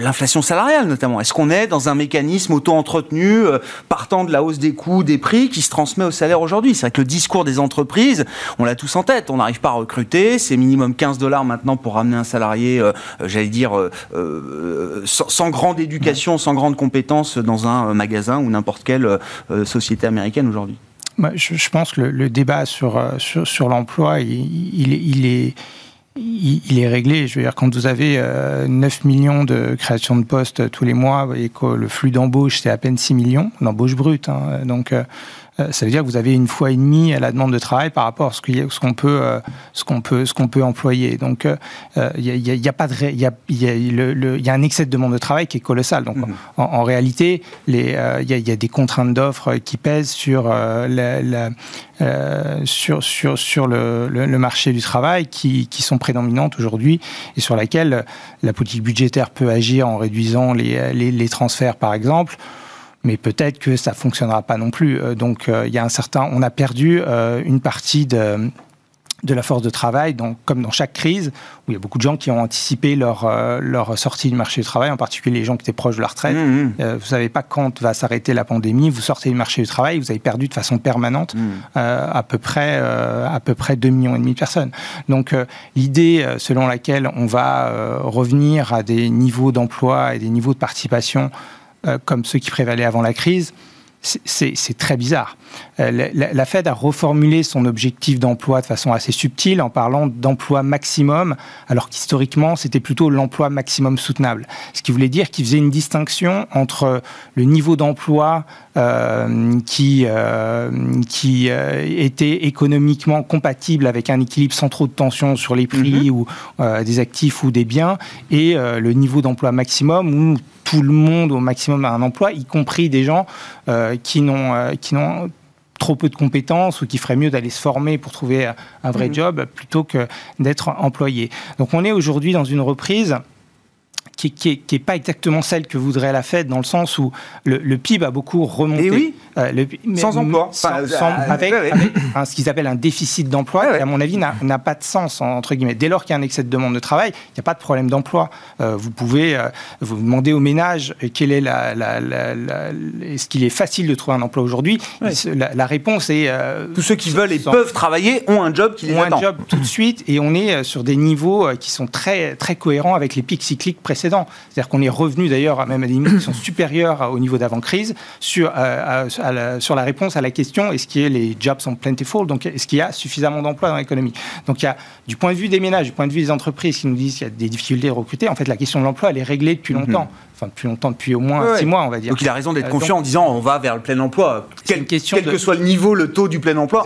Speaker 1: l'inflation salariale notamment. Est-ce qu'on est dans un mécanisme auto-entretenu partant de la hausse des coûts, des prix qui se transmet au salaire aujourd'hui? C'est vrai que le discours des entreprises, on l'a tous en tête. On n'arrive pas à recruter. C'est minimum 15 dollars maintenant pour ramener un salarié, j'allais dire, sans, sans grande éducation, sans grande compétence dans un magasin ou n'importe quelle euh, société américaine aujourd'hui?
Speaker 4: Je, pense que le, débat sur, euh, sur, sur l'emploi, il, est il, est réglé. Je veux dire, quand vous avez 9 euh, millions de créations de postes tous les mois et que le flux d'embauche, c'est à peine 6 millions, d'embauche brute. Hein, donc, euh, euh, ça veut dire que vous avez une fois et demie à la demande de travail par rapport à ce qu'on peut, ce qu'on peut, ce qu'on peut employer. Donc, il y, a, pas de, il y a, il y a un excès de demande de travail qui est colossal. Donc, mmh. en, réalité, il y, a des contraintes d'offres qui pèsent sur la, sur, sur, sur le, le, marché du travail qui, qui sont prédominantes aujourd'hui et sur laquelle la politique budgétaire peut agir en réduisant les, les, les transferts, par exemple mais peut-être que ça fonctionnera pas non plus. Euh, donc euh, il y a un certain, on a perdu euh, une partie de de la force de travail, donc, comme dans chaque crise, où il y a beaucoup de gens qui ont anticipé leur, leur sortie du marché du travail, en particulier les gens qui étaient proches de la retraite. Mmh, mmh. vous ne savez pas quand va s'arrêter la pandémie, vous sortez du marché du travail, vous avez perdu de façon permanente mmh. à, peu près, à peu près 2,5 millions et demi de personnes. Donc l'idée selon laquelle on va revenir à des niveaux d'emploi et des niveaux de participation euh, comme ceux qui prévalaient avant la crise, c'est très bizarre. Euh, la, Fed a reformulé son objectif d'emploi de façon assez subtile en parlant d'emploi maximum, alors qu'historiquement, c'était plutôt l'emploi maximum soutenable. Ce qui voulait dire qu'il faisait une distinction entre le niveau d'emploi euh, qui, qui était économiquement compatible avec un équilibre sans trop de tension sur les prix mm-hmm. ou des actifs ou des biens, et le niveau d'emploi maximum où tout le monde au maximum a un emploi, y compris des gens euh, qui n'ont euh, qui n'ont trop peu de compétences ou qui feraient mieux d'aller se former pour trouver un vrai mmh. job plutôt que d'être employé. Donc on est aujourd'hui dans une reprise qui n'est pas exactement celle que voudrait la Fed, dans le sens où le, PIB a beaucoup remonté.
Speaker 1: Et oui, euh, sans emploi.
Speaker 4: Euh, avec, ce qu'ils appellent un déficit d'emploi, qui, à mon avis, n'a pas de sens, entre guillemets. Dès lors qu'il y a un excès de demande de travail, il n'y a pas de problème d'emploi. Euh, vous pouvez vous demander aux ménages quelle est la, est-ce qu'il est facile de trouver un emploi aujourd'hui? La, réponse est...
Speaker 1: Tous ceux qui veulent et peuvent travailler ont un job qui les
Speaker 4: ont un job tout de suite, et on est sur des niveaux qui sont très, très cohérents avec les pics cycliques précédents c'est-à-dire qu'on est revenu d'ailleurs même à des niveaux qui sont supérieurs au niveau d'avant-crise sur, euh, la, sur la réponse à la question est-ce qu'il y les jobs sont plentiful Donc est-ce qu'il y a suffisamment d'emplois dans l'économie? Donc il y a du point de vue des ménages, du point de vue des entreprises qui nous disent qu'il y a des difficultés à recruter, en fait la question de l'emploi elle est réglée depuis mhm. longtemps enfin depuis longtemps, depuis au moins six mois, on va dire.
Speaker 1: Donc il a raison d'être euh, confiant en disant on va vers le plein emploi. Quel, quel que soit le niveau, le taux du plein emploi,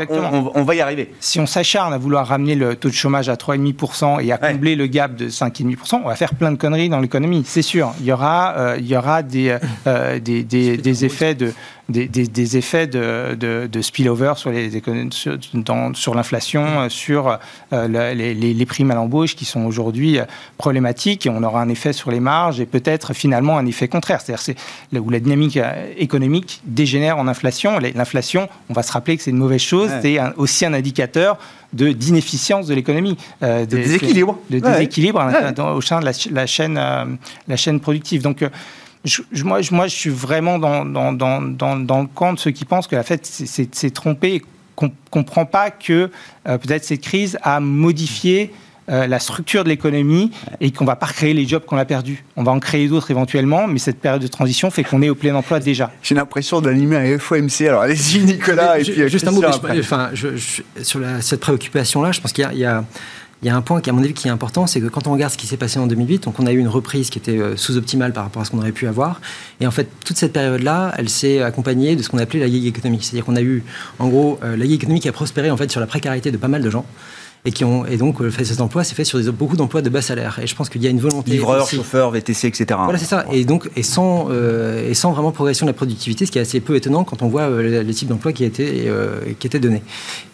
Speaker 1: on, va y arriver.
Speaker 4: Si on s'acharne à vouloir ramener le taux de chômage à 3,5% et à combler le gap de 5,5%, on va faire plein de conneries dans l'économie, c'est sûr. Il y aura, euh, il y aura des, euh, des, des, des effets de des, des, effets de, de, de, spillover sur les sur, sur l'inflation, sur euh, les, les, primes à l'embauche qui sont aujourd'hui euh, problématiques et on aura un effet sur les marges et peut-être finalement un effet contraire, c'est-à-dire c'est où la dynamique euh, économique dégénère en inflation. L'inflation, on va se rappeler que c'est une mauvaise chose, c'est aussi un indicateur de d'inefficience de l'économie,
Speaker 1: de déséquilibre,
Speaker 4: de déséquilibre au sein de la, la chaîne, la chaîne productive. Donc moi, je, suis vraiment dans, dans, dans, dans, le camp de ceux qui pensent que la Fed s'est trompée et qu'on ne comprend pas que euh, peut-être cette crise a modifié euh, la structure de l'économie et qu'on ne va pas recréer les jobs qu'on a perdus. On va en créer d'autres éventuellement, mais cette période de transition fait qu'on est au plein emploi déjà.
Speaker 1: J'ai l'impression d'animer un FOMC. Alors allez-y Nicolas. et puis,
Speaker 3: juste un mot, enfin, sur cette préoccupation-là, je pense qu'il y a il y a un point qui, à mon avis, qui est important, c'est que quand on regarde ce qui s'est passé en 2008, donc on a eu une reprise qui était euh, sous-optimale par rapport à ce qu'on aurait pu avoir. Et en fait, toute cette période-là, elle s'est accompagnée de ce qu'on appelait la gig économique. C'est-à-dire qu'on a eu, en gros, euh, la gig économique a prospéré en fait sur la précarité de pas mal de gens et qui ont et donc le fait cet emploi s'est fait sur des, beaucoup d'emplois de bas salaire. Et je pense qu'il y a une volonté
Speaker 1: livreur chauffeur VTC etc
Speaker 3: voilà c'est ça. Et donc et sans euh, et sans vraiment progression de la productivité ce qui est assez peu étonnant quand on voit euh, les types d'emplois qui étaient euh, qui étaient donnés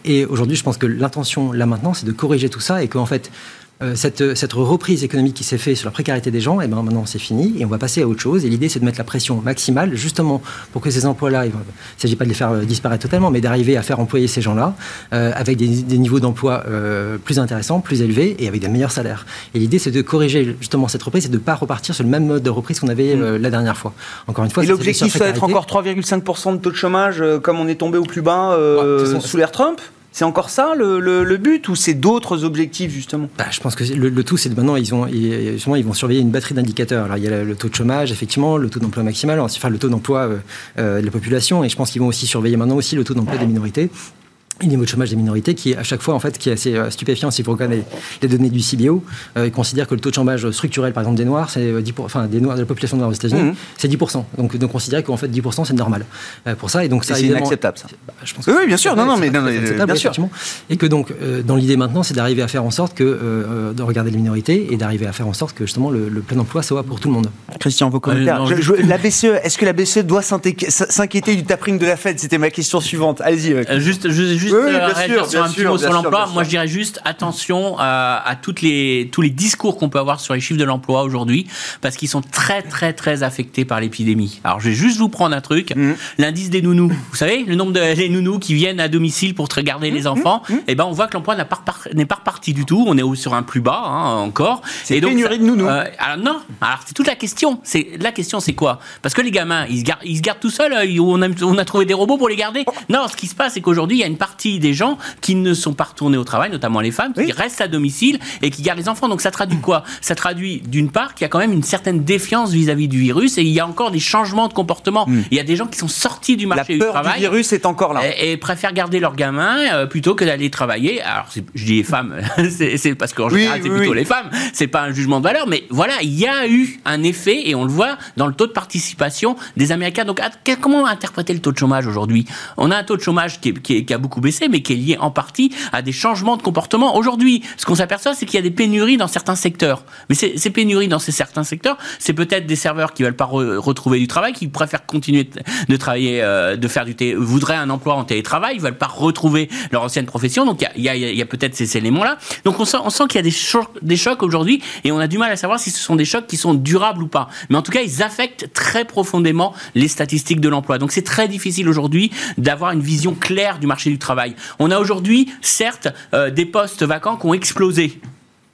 Speaker 3: et aujourd'hui je pense que l'intention là maintenant c'est de corriger tout ça et qu'en fait euh, cette, cette, reprise économique qui s'est faite sur la précarité des gens, et eh ben maintenant c'est fini et on va passer à autre chose. Et l'idée c'est de mettre la pression maximale justement pour que ces emplois-là, il ne s'agit pas de les faire euh, disparaître totalement, mais d'arriver à faire employer ces gens-là euh, avec des, niveaux d'emploi plus intéressants, plus élevés et avec des meilleurs salaires. Et l'idée c'est de corriger justement cette reprise et de ne pas repartir sur le même mode de reprise qu'on avait mm. la dernière fois.
Speaker 1: Encore une fois, l'objectif c'est d'être encore 3,5% de taux de chômage comme on est tombé au plus bas sous l'ère Trump? C'est encore ça le, but ou c'est d'autres objectifs justement?
Speaker 3: Bah, Je pense que le, tout c'est de maintenant ils, ont, ils, ils vont surveiller une batterie d'indicateurs. Alors il y a le taux de chômage effectivement, le taux d'emploi maximal, enfin le taux d'emploi euh, euh, de la population et je pense qu'ils vont aussi surveiller maintenant aussi le taux d'emploi des minorités le niveau de chômage des minorités qui est à chaque fois en fait qui est assez euh, stupéfiant si vous regardez les données du CBO euh, ils considèrent que le taux de chômage structurel par exemple des noirs c'est 10 enfin des noirs de la population noire aux États-Unis mmh. c'est 10 donc de considérer qu'en fait 10 c'est normal euh, pour ça. Et donc
Speaker 1: ça c'est inacceptable ça. bah, je pense oui, bien sûr. non non mais non, bien sûr.
Speaker 3: et que donc dans l'idée maintenant c'est d'arriver à faire en sorte que de regarder les minorités et d'arriver à faire en sorte que justement le, plein emploi soit pour tout le monde.
Speaker 1: Christian vos commentaires. la BCE est-ce que la BCE doit s'inquiéter du tapering de la Fed c'était ma question suivante. Allez-y
Speaker 5: juste juste juste euh, sur un petit mot sur l'emploi, moi je dirais juste attention à, toutes les, tous les discours qu'on peut avoir sur les chiffres de l'emploi aujourd'hui, parce qu'ils sont très très très affectés par l'épidémie. Alors je vais juste vous prendre un truc, mmh. l'indice des nounous. Vous savez, le nombre de les nounous qui viennent à domicile pour regarder les mmh, enfants, mmh, eh ben on voit que l'emploi n'est pas, pas reparti du tout. On est sur un plus bas hein, encore.
Speaker 1: C'est pénurie de nounous. Euh,
Speaker 5: alors non, alors c'est toute la question. C'est la question, c'est quoi? Parce que les gamins, ils se gardent, ils se gardent tout seuls. Euh, on a, on a trouvé des robots pour les garder. Oh. Non, ce qui se passe, c'est qu'aujourd'hui, il y a une partie des gens qui ne sont pas retournés au travail, notamment les femmes, qui restent à domicile et qui gardent les enfants. Donc ça traduit quoi? Ça traduit d'une part qu'il y a quand même une certaine défiance vis-à-vis du virus et il y a encore des changements de comportement. Hmm. Il y a des gens qui sont sortis du marché
Speaker 1: du
Speaker 5: travail.
Speaker 1: La peur du virus est encore là.
Speaker 5: Et, préfèrent garder leurs gamins euh, plutôt que d'aller travailler. Alors je dis les femmes, c'est parce qu'en général c'est plutôt les femmes. C'est pas un jugement de valeur, mais voilà, il y a eu un effet et on le voit dans le taux de participation des Américains. Donc comment interpréter le taux de chômage aujourd'hui? On a un taux de chômage qui, qui a beaucoup baissé, mais qui est lié en partie à des changements de comportement. Aujourd'hui, ce qu'on s'aperçoit, c'est qu'il y a des pénuries dans certains secteurs. Mais ces, pénuries dans ces certains secteurs, c'est peut-être des serveurs qui veulent pas retrouver du travail, qui préfèrent continuer de, travailler, euh, de faire du télé, voudraient un emploi en télétravail, ils veulent pas retrouver leur ancienne profession. Donc il y a, peut-être ces éléments-là. Donc on sent, qu'il y a des des chocs aujourd'hui, et on a du mal à savoir si ce sont des chocs qui sont durables ou pas. Mais en tout cas, ils affectent très profondément les statistiques de l'emploi. Donc c'est très difficile aujourd'hui d'avoir une vision claire du marché du travail. On a aujourd'hui certes, euh, des postes vacants qui ont explosé.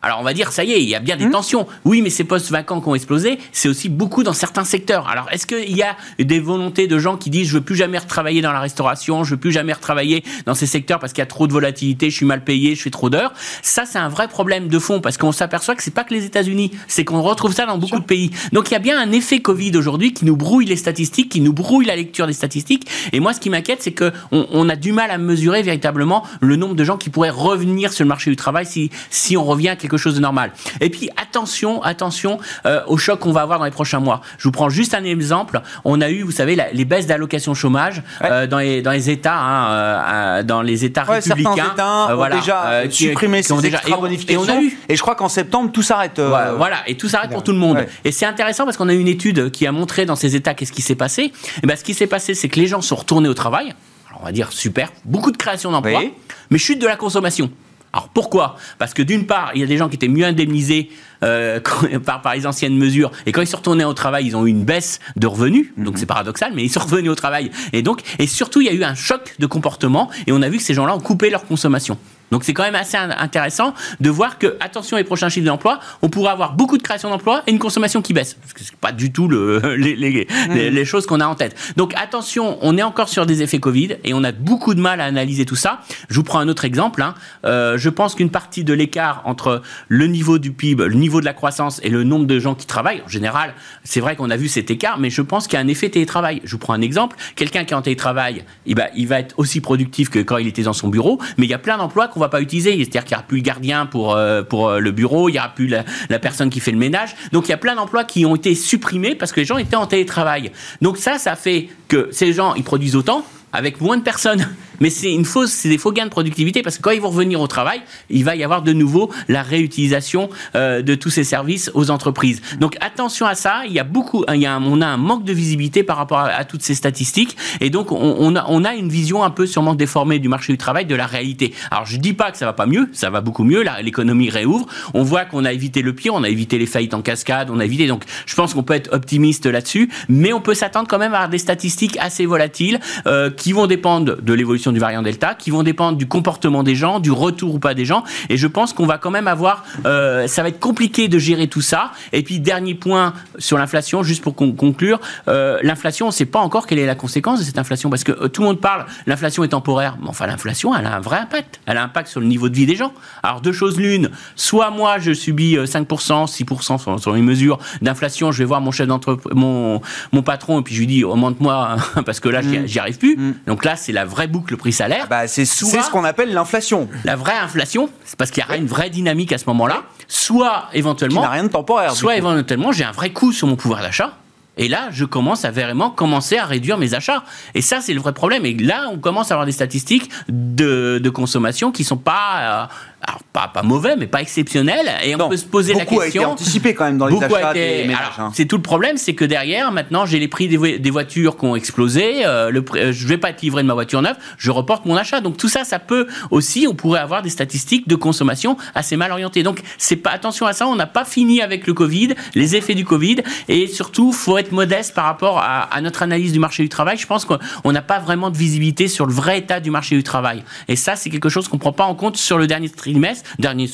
Speaker 5: Alors on va dire, ça y est, il y a bien des mmh. tensions. Oui, mais ces postes vacants qui ont explosé, c'est aussi beaucoup dans certains secteurs. Alors est-ce qu'il y a des volontés de gens qui disent je veux plus jamais retravailler dans la restauration, je veux plus jamais retravailler dans ces secteurs parce qu'il y a trop de volatilité, je suis mal payé, je fais trop d'heures? Ça, c'est un vrai problème de fond parce qu'on s'aperçoit que c'est pas que les États-Unis, c'est qu'on retrouve ça dans beaucoup de pays. Donc il y a bien un effet Covid aujourd'hui qui nous brouille les statistiques, qui nous brouille la lecture des statistiques. Et moi, ce qui m'inquiète, c'est qu'on on a du mal à mesurer véritablement le nombre de gens qui pourraient revenir sur le marché du travail si, si on revient à quelque chose de normal. Et puis attention, attention euh, au choc qu'on va avoir dans les prochains mois. Je vous prends juste un exemple. On a eu, vous savez, les baisses d'allocation chômage euh, dans, les, dans les États, hein, euh, dans les États républicains.
Speaker 1: Certains États ont déjà supprimé ces déjà, et, et, on a eu. Et je crois qu'en septembre tout s'arrête.
Speaker 5: Voilà, et tout s'arrête pour tout le monde. Et c'est intéressant parce qu'on a eu une étude qui a montré dans ces États qu'est-ce qui s'est passé. Et ben, ce qui s'est passé, c'est que les gens sont retournés au travail. Alors, on va dire super, beaucoup de création d'emplois, mais chute de la consommation. Alors pourquoi? Parce que d'une part, il y a des gens qui étaient mieux indemnisés euh, par, par les anciennes mesures, et quand ils sont retournés au travail, ils ont eu une baisse de revenus, donc mhm. c'est paradoxal, mais ils sont revenus au travail. Et donc, et surtout, il y a eu un choc de comportement, et on a vu que ces gens-là ont coupé leur consommation. Donc c'est quand même assez intéressant de voir que, attention les prochains chiffres d'emploi, on pourra avoir beaucoup de création d'emplois et une consommation qui baisse. Parce que c'est pas du tout le, les, les, les, choses qu'on a en tête. Donc attention, on est encore sur des effets Covid et on a beaucoup de mal à analyser tout ça. Je vous prends un autre exemple. Hein. Euh, je pense qu'une partie de l'écart entre le niveau du PIB, le niveau de la croissance et le nombre de gens qui travaillent, en général, c'est vrai qu'on a vu cet écart, mais je pense qu'il y a un effet télétravail. Je vous prends un exemple. Quelqu'un qui est en télétravail, il va, il va être aussi productif que quand il était dans son bureau, mais il y a plein d'emplois on va pas utiliser. C'est-à-dire qu'il n'y aura plus le gardien pour, euh, pour euh, le bureau, il n'y aura plus la, la, personne qui fait le ménage. Donc il y a plein d'emplois qui ont été supprimés parce que les gens étaient en télétravail. Donc ça, ça fait que ces gens, ils produisent autant avec moins de personnes. Mais c'est une fausse, c'est des faux gains de productivité parce que quand ils vont revenir au travail, il va y avoir de nouveau la réutilisation euh, de tous ces services aux entreprises. Donc attention à ça. Il y a beaucoup, on a un manque de visibilité par rapport à, toutes ces statistiques et donc on, a, on a une vision un peu sûrement déformée du marché du travail, de la réalité. Alors je dis pas que ça va pas mieux, ça va beaucoup mieux. L'économie réouvre. On voit qu'on a évité le pire, on a évité les faillites en cascade, on a évité. Donc je pense qu'on peut être optimiste là-dessus, mais on peut s'attendre quand même à des statistiques assez volatiles euh, qui vont dépendre de l'évolution du variant Delta, qui vont dépendre du comportement des gens, du retour ou pas des gens. Et je pense qu'on va quand même avoir, euh, ça va être compliqué de gérer tout ça. Et puis dernier point sur l'inflation, juste pour conclure, euh, l'inflation, on ne sait pas encore quelle est la conséquence de cette inflation, parce que euh, tout le monde parle, l'inflation est temporaire. Mais enfin, l'inflation, elle a un vrai impact. Elle a un impact sur le niveau de vie des gens. Alors deux choses l'une, soit moi je subis 5%, 6% sur, les mesures d'inflation, je vais voir mon chef d'entreprise, mon, mon patron, et puis je lui dis augmente-moi parce que là j'y mmh. arrive plus. Mmh. Mm. Donc là, c'est la vraie boucle prix-salaire. Ah
Speaker 1: bah, c'est ce qu'on appelle l'inflation.
Speaker 5: La vraie inflation, c'est parce qu'il y a une vraie dynamique à ce moment-là. Soit éventuellement.
Speaker 1: Qui rien de temporaire.
Speaker 5: Soit éventuellement, j'ai un vrai coût sur mon pouvoir d'achat. Et là, je commence à vraiment commencer à réduire mes achats. Et ça, c'est le vrai problème. Et là, on commence à avoir des statistiques de, de consommation qui sont pas euh, alors pas, pas mauvais, mais pas exceptionnel. Et on peut se poser la question.
Speaker 1: Beaucoup a été anticipé quand même dans les achats des
Speaker 5: hein. C'est tout le problème, c'est que derrière, maintenant, j'ai les prix des, des, voitures qui ont explosé. Euh, le, euh, je vais pas être livré de ma voiture neuve, je reporte mon achat. Donc tout ça, ça peut aussi, on pourrait avoir des statistiques de consommation assez mal orientées. Donc c'est pas attention à ça. On n'a pas fini avec le Covid, les effets du Covid, et surtout, faut être modeste par rapport à, à notre analyse du marché du travail. Je pense qu'on n'a pas vraiment de visibilité sur le vrai état du marché du travail. Et ça, c'est quelque chose qu'on prend pas en compte sur le dernier trimestre, dernier,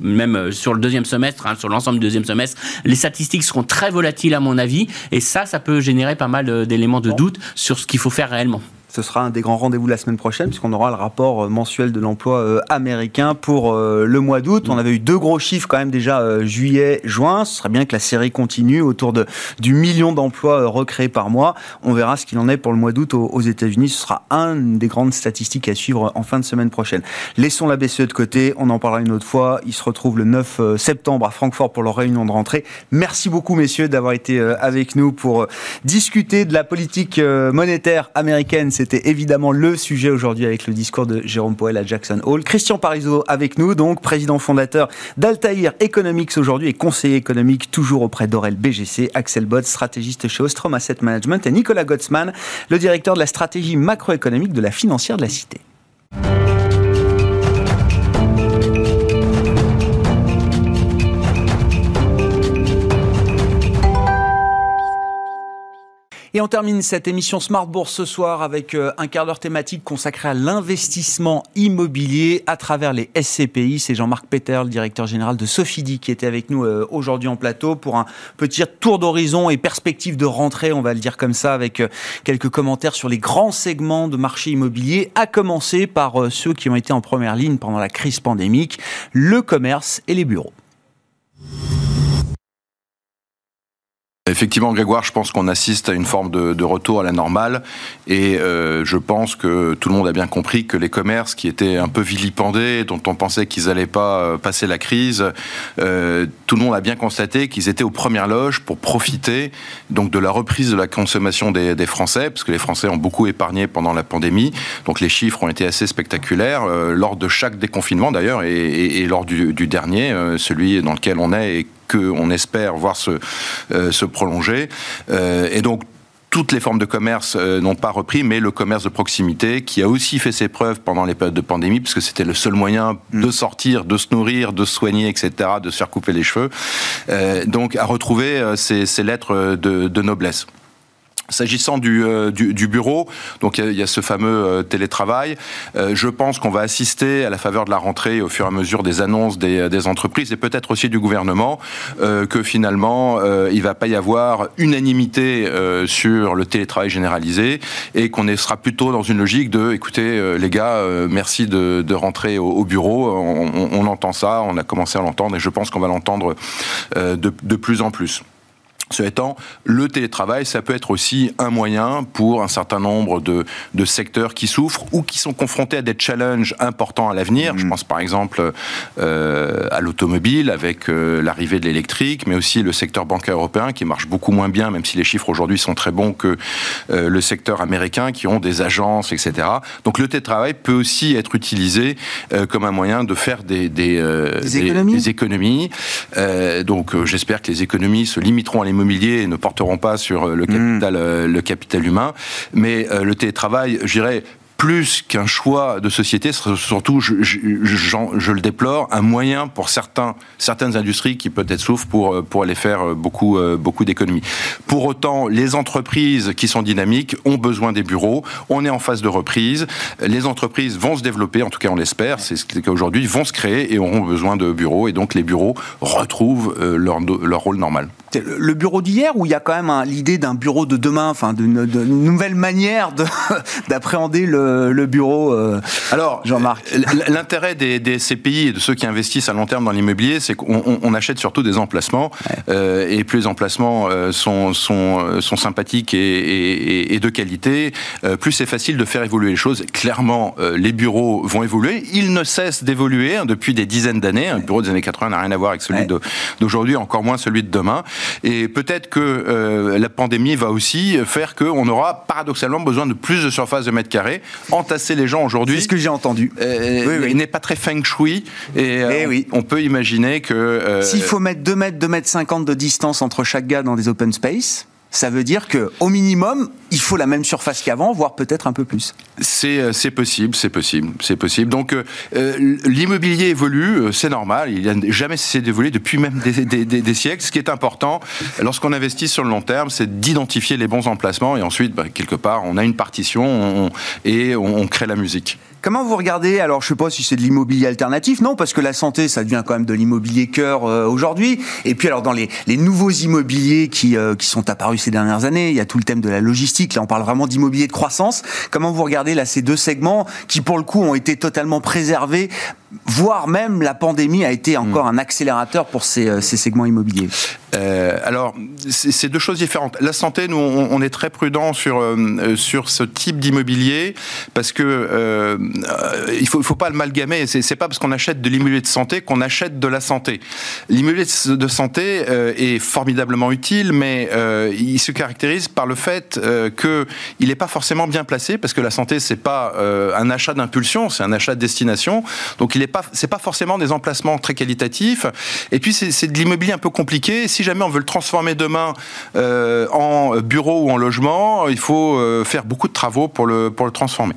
Speaker 5: même euh, sur le deuxième semestre, hein, sur l'ensemble du deuxième semestre, les statistiques seront très volatiles à mon avis, et ça, ça peut générer pas mal euh, d'éléments de doute sur ce qu'il faut faire réellement.
Speaker 1: Ce sera un des grands rendez-vous la semaine prochaine, puisqu'on aura le rapport euh, mensuel de l'emploi euh, américain pour euh, le mois d'août. On avait eu deux gros chiffres quand même déjà juillet, juin. Ce serait bien que la série continue autour de, du million d'emplois recréés par mois. On verra ce qu'il en est pour le mois d'août aux, États-Unis. Ce sera un des grandes statistiques à suivre en fin de semaine prochaine. Laissons la BCE de côté. On en parlera une autre fois. Ils se retrouvent le 9 septembre à Francfort pour leur réunion de rentrée. Merci beaucoup, messieurs, d'avoir été avec nous pour discuter de la politique monétaire américaine. C'était évidemment le sujet aujourd'hui avec le discours de Jérôme Poel à Jackson Hall. Christian Parizeau avec nous, donc président fondateur d'Altair Economics aujourd'hui et conseiller économique toujours auprès d'Aurel BGC, Axel Bott, stratégiste chez Ostrom Asset Management et Nicolas Gottsman, le directeur de la stratégie macroéconomique de la financière de la Cité. Et on termine cette émission Smart Bourse ce soir avec euh, un quart d'heure thématique consacré à l'investissement immobilier à travers les SCPI. C'est Jean-Marc Peter, le directeur général de Sofidi, qui était avec nous euh, aujourd'hui en plateau pour un petit tour d'horizon et perspective de rentrée, on va le dire comme ça, avec euh, quelques commentaires sur les grands segments de marché immobilier, à commencer par ceux qui ont été en première ligne pendant la crise pandémique, le commerce et les bureaux.
Speaker 6: Effectivement, Grégoire, je pense qu'on assiste à une forme de, retour à la normale. Et euh, je pense que tout le monde a bien compris que les commerces qui étaient un peu vilipendés, dont on pensait qu'ils n'allaient pas euh, passer la crise, euh, tout le monde a bien constaté qu'ils étaient aux premières loges pour profiter donc de la reprise de la consommation des, Français, parce que les Français ont beaucoup épargné pendant la pandémie, donc les chiffres ont été assez spectaculaires lors de chaque déconfinement d'ailleurs et, lors du, dernier, celui dans lequel on est qu'on espère voir se, euh, se prolonger. Euh, et donc, toutes les formes de commerce euh, n'ont pas repris, mais le commerce de proximité, qui a aussi fait ses preuves pendant les périodes de pandémie, puisque c'était le seul moyen mm. de sortir, de se nourrir, de se soigner, etc., de se faire couper les cheveux, donc à retrouver ces, lettres de noblesse. S'agissant du, euh, du, bureau, donc il y, a ce fameux euh, télétravail. Euh, je pense qu'on va assister à la faveur de la rentrée, au fur et à mesure des annonces des, entreprises et peut-être aussi du gouvernement, que finalement il va pas y avoir unanimité sur le télétravail généralisé et qu'on sera plutôt dans une logique de, écoutez les gars, merci de, rentrer au, bureau. On, entend ça, on a commencé à l'entendre et je pense qu'on va l'entendre de plus en plus. Ce étant, le télétravail, ça peut être aussi un moyen pour un certain nombre de, de secteurs qui souffrent ou qui sont confrontés à des challenges importants à l'avenir. Je mm. pense par exemple euh, à l'automobile avec euh, l'arrivée de l'électrique, mais aussi le secteur bancaire européen qui marche beaucoup moins bien, même si les chiffres aujourd'hui sont très bons que euh, le secteur américain qui ont des agences, etc. Donc le télétravail peut aussi être utilisé comme un moyen de faire des, des,
Speaker 1: des économies.
Speaker 6: Des économies. donc j'espère que les économies se limiteront à les immobilier et ne porteront pas sur le hmm. capital, euh, le capital humain. Mais euh, le télétravail, je dirais, plus qu'un choix de société, surtout, je, je, je, le déplore, un moyen pour certains, certaines industries qui peut-être souffrent pour, euh, pour aller faire euh, beaucoup, euh, beaucoup d'économies. Pour autant, les entreprises qui sont dynamiques ont besoin des bureaux. On est en phase de reprise. Les entreprises vont se développer, en tout cas on l'espère, c'est ce cas aujourd'hui, vont se créer et auront besoin de bureaux. Et donc les bureaux retrouvent leur, leur rôle normal.
Speaker 1: Le bureau d'hier ou il y a quand même l'idée d'un bureau de demain, enfin d'une nouvelle manière d'appréhender le le, bureau
Speaker 6: Alors, Jean-Marc. L'intérêt des, des, CPI et de ceux qui investissent à long terme dans l'immobilier, c'est qu'on achète surtout des emplacements. et plus les emplacements sont, sont, sont sympathiques et, et, de qualité, plus c'est facile de faire évoluer les choses. Clairement, les bureaux vont évoluer. Ils ne cessent d'évoluer hein, depuis des dizaines d'années. Un bureau des années 80 n'a rien à voir avec celui d'aujourd'hui, encore moins celui de demain. Et peut-être que euh, la pandémie va aussi faire qu'on aura paradoxalement besoin de plus de surface de mètres carrés. Entasser les gens aujourd'hui.
Speaker 1: C'est ce que j'ai entendu.
Speaker 6: Euh, n'est pas très feng shui. Et, euh, eh oui. on peut imaginer que.
Speaker 1: S'il faut mettre 2 mètres, 2 mètres 50 de distance entre chaque gars dans des open space, ça veut dire que au minimum, il faut la même surface qu'avant, voire peut-être un peu plus.
Speaker 6: C'est euh, possible, c'est possible, c'est possible. Donc euh, euh, l'immobilier évolue, c'est normal. Il n'a jamais cessé d'évoluer depuis même des, siècles. Ce qui est important, lorsqu'on investit sur le long terme, c'est d'identifier les bons emplacements et ensuite, bah, quelque part, on a une partition et on crée la musique.
Speaker 1: Comment vous regardez Alors, je sais pas si c'est de l'immobilier alternatif, non, parce que la santé, ça devient quand même de l'immobilier cœur euh, aujourd'hui. Et puis, alors, dans les, nouveaux immobiliers qui, euh, qui sont apparus ces dernières années, il y a tout le thème de la logistique. Là, on parle vraiment d'immobilier de croissance. Comment vous regardez là ces deux segments qui, pour le coup, ont été totalement préservés voire même la pandémie a été encore hmm. un accélérateur pour ces, euh, ces segments immobiliers
Speaker 6: euh, Alors, c'est deux choses différentes. La santé, nous, on, est très prudent sur, euh, sur ce type d'immobilier parce que euh, il faut, il faut pas l'amalgamer. C'est pas parce qu'on achète de l'immobilier de santé qu'on achète de la santé. L'immobilier de santé est formidablement utile, mais il se caractérise par le fait que il n'est pas forcément bien placé parce que la santé, c'est pas un achat d'impulsion, c'est un achat de destination. Donc, il est pas, c'est pas forcément des emplacements très qualitatifs. Et puis c'est de l'immobilier un peu compliqué. Si jamais on veut le transformer demain euh, en bureau ou en logement, il faut euh, faire beaucoup de travaux pour le pour le transformer.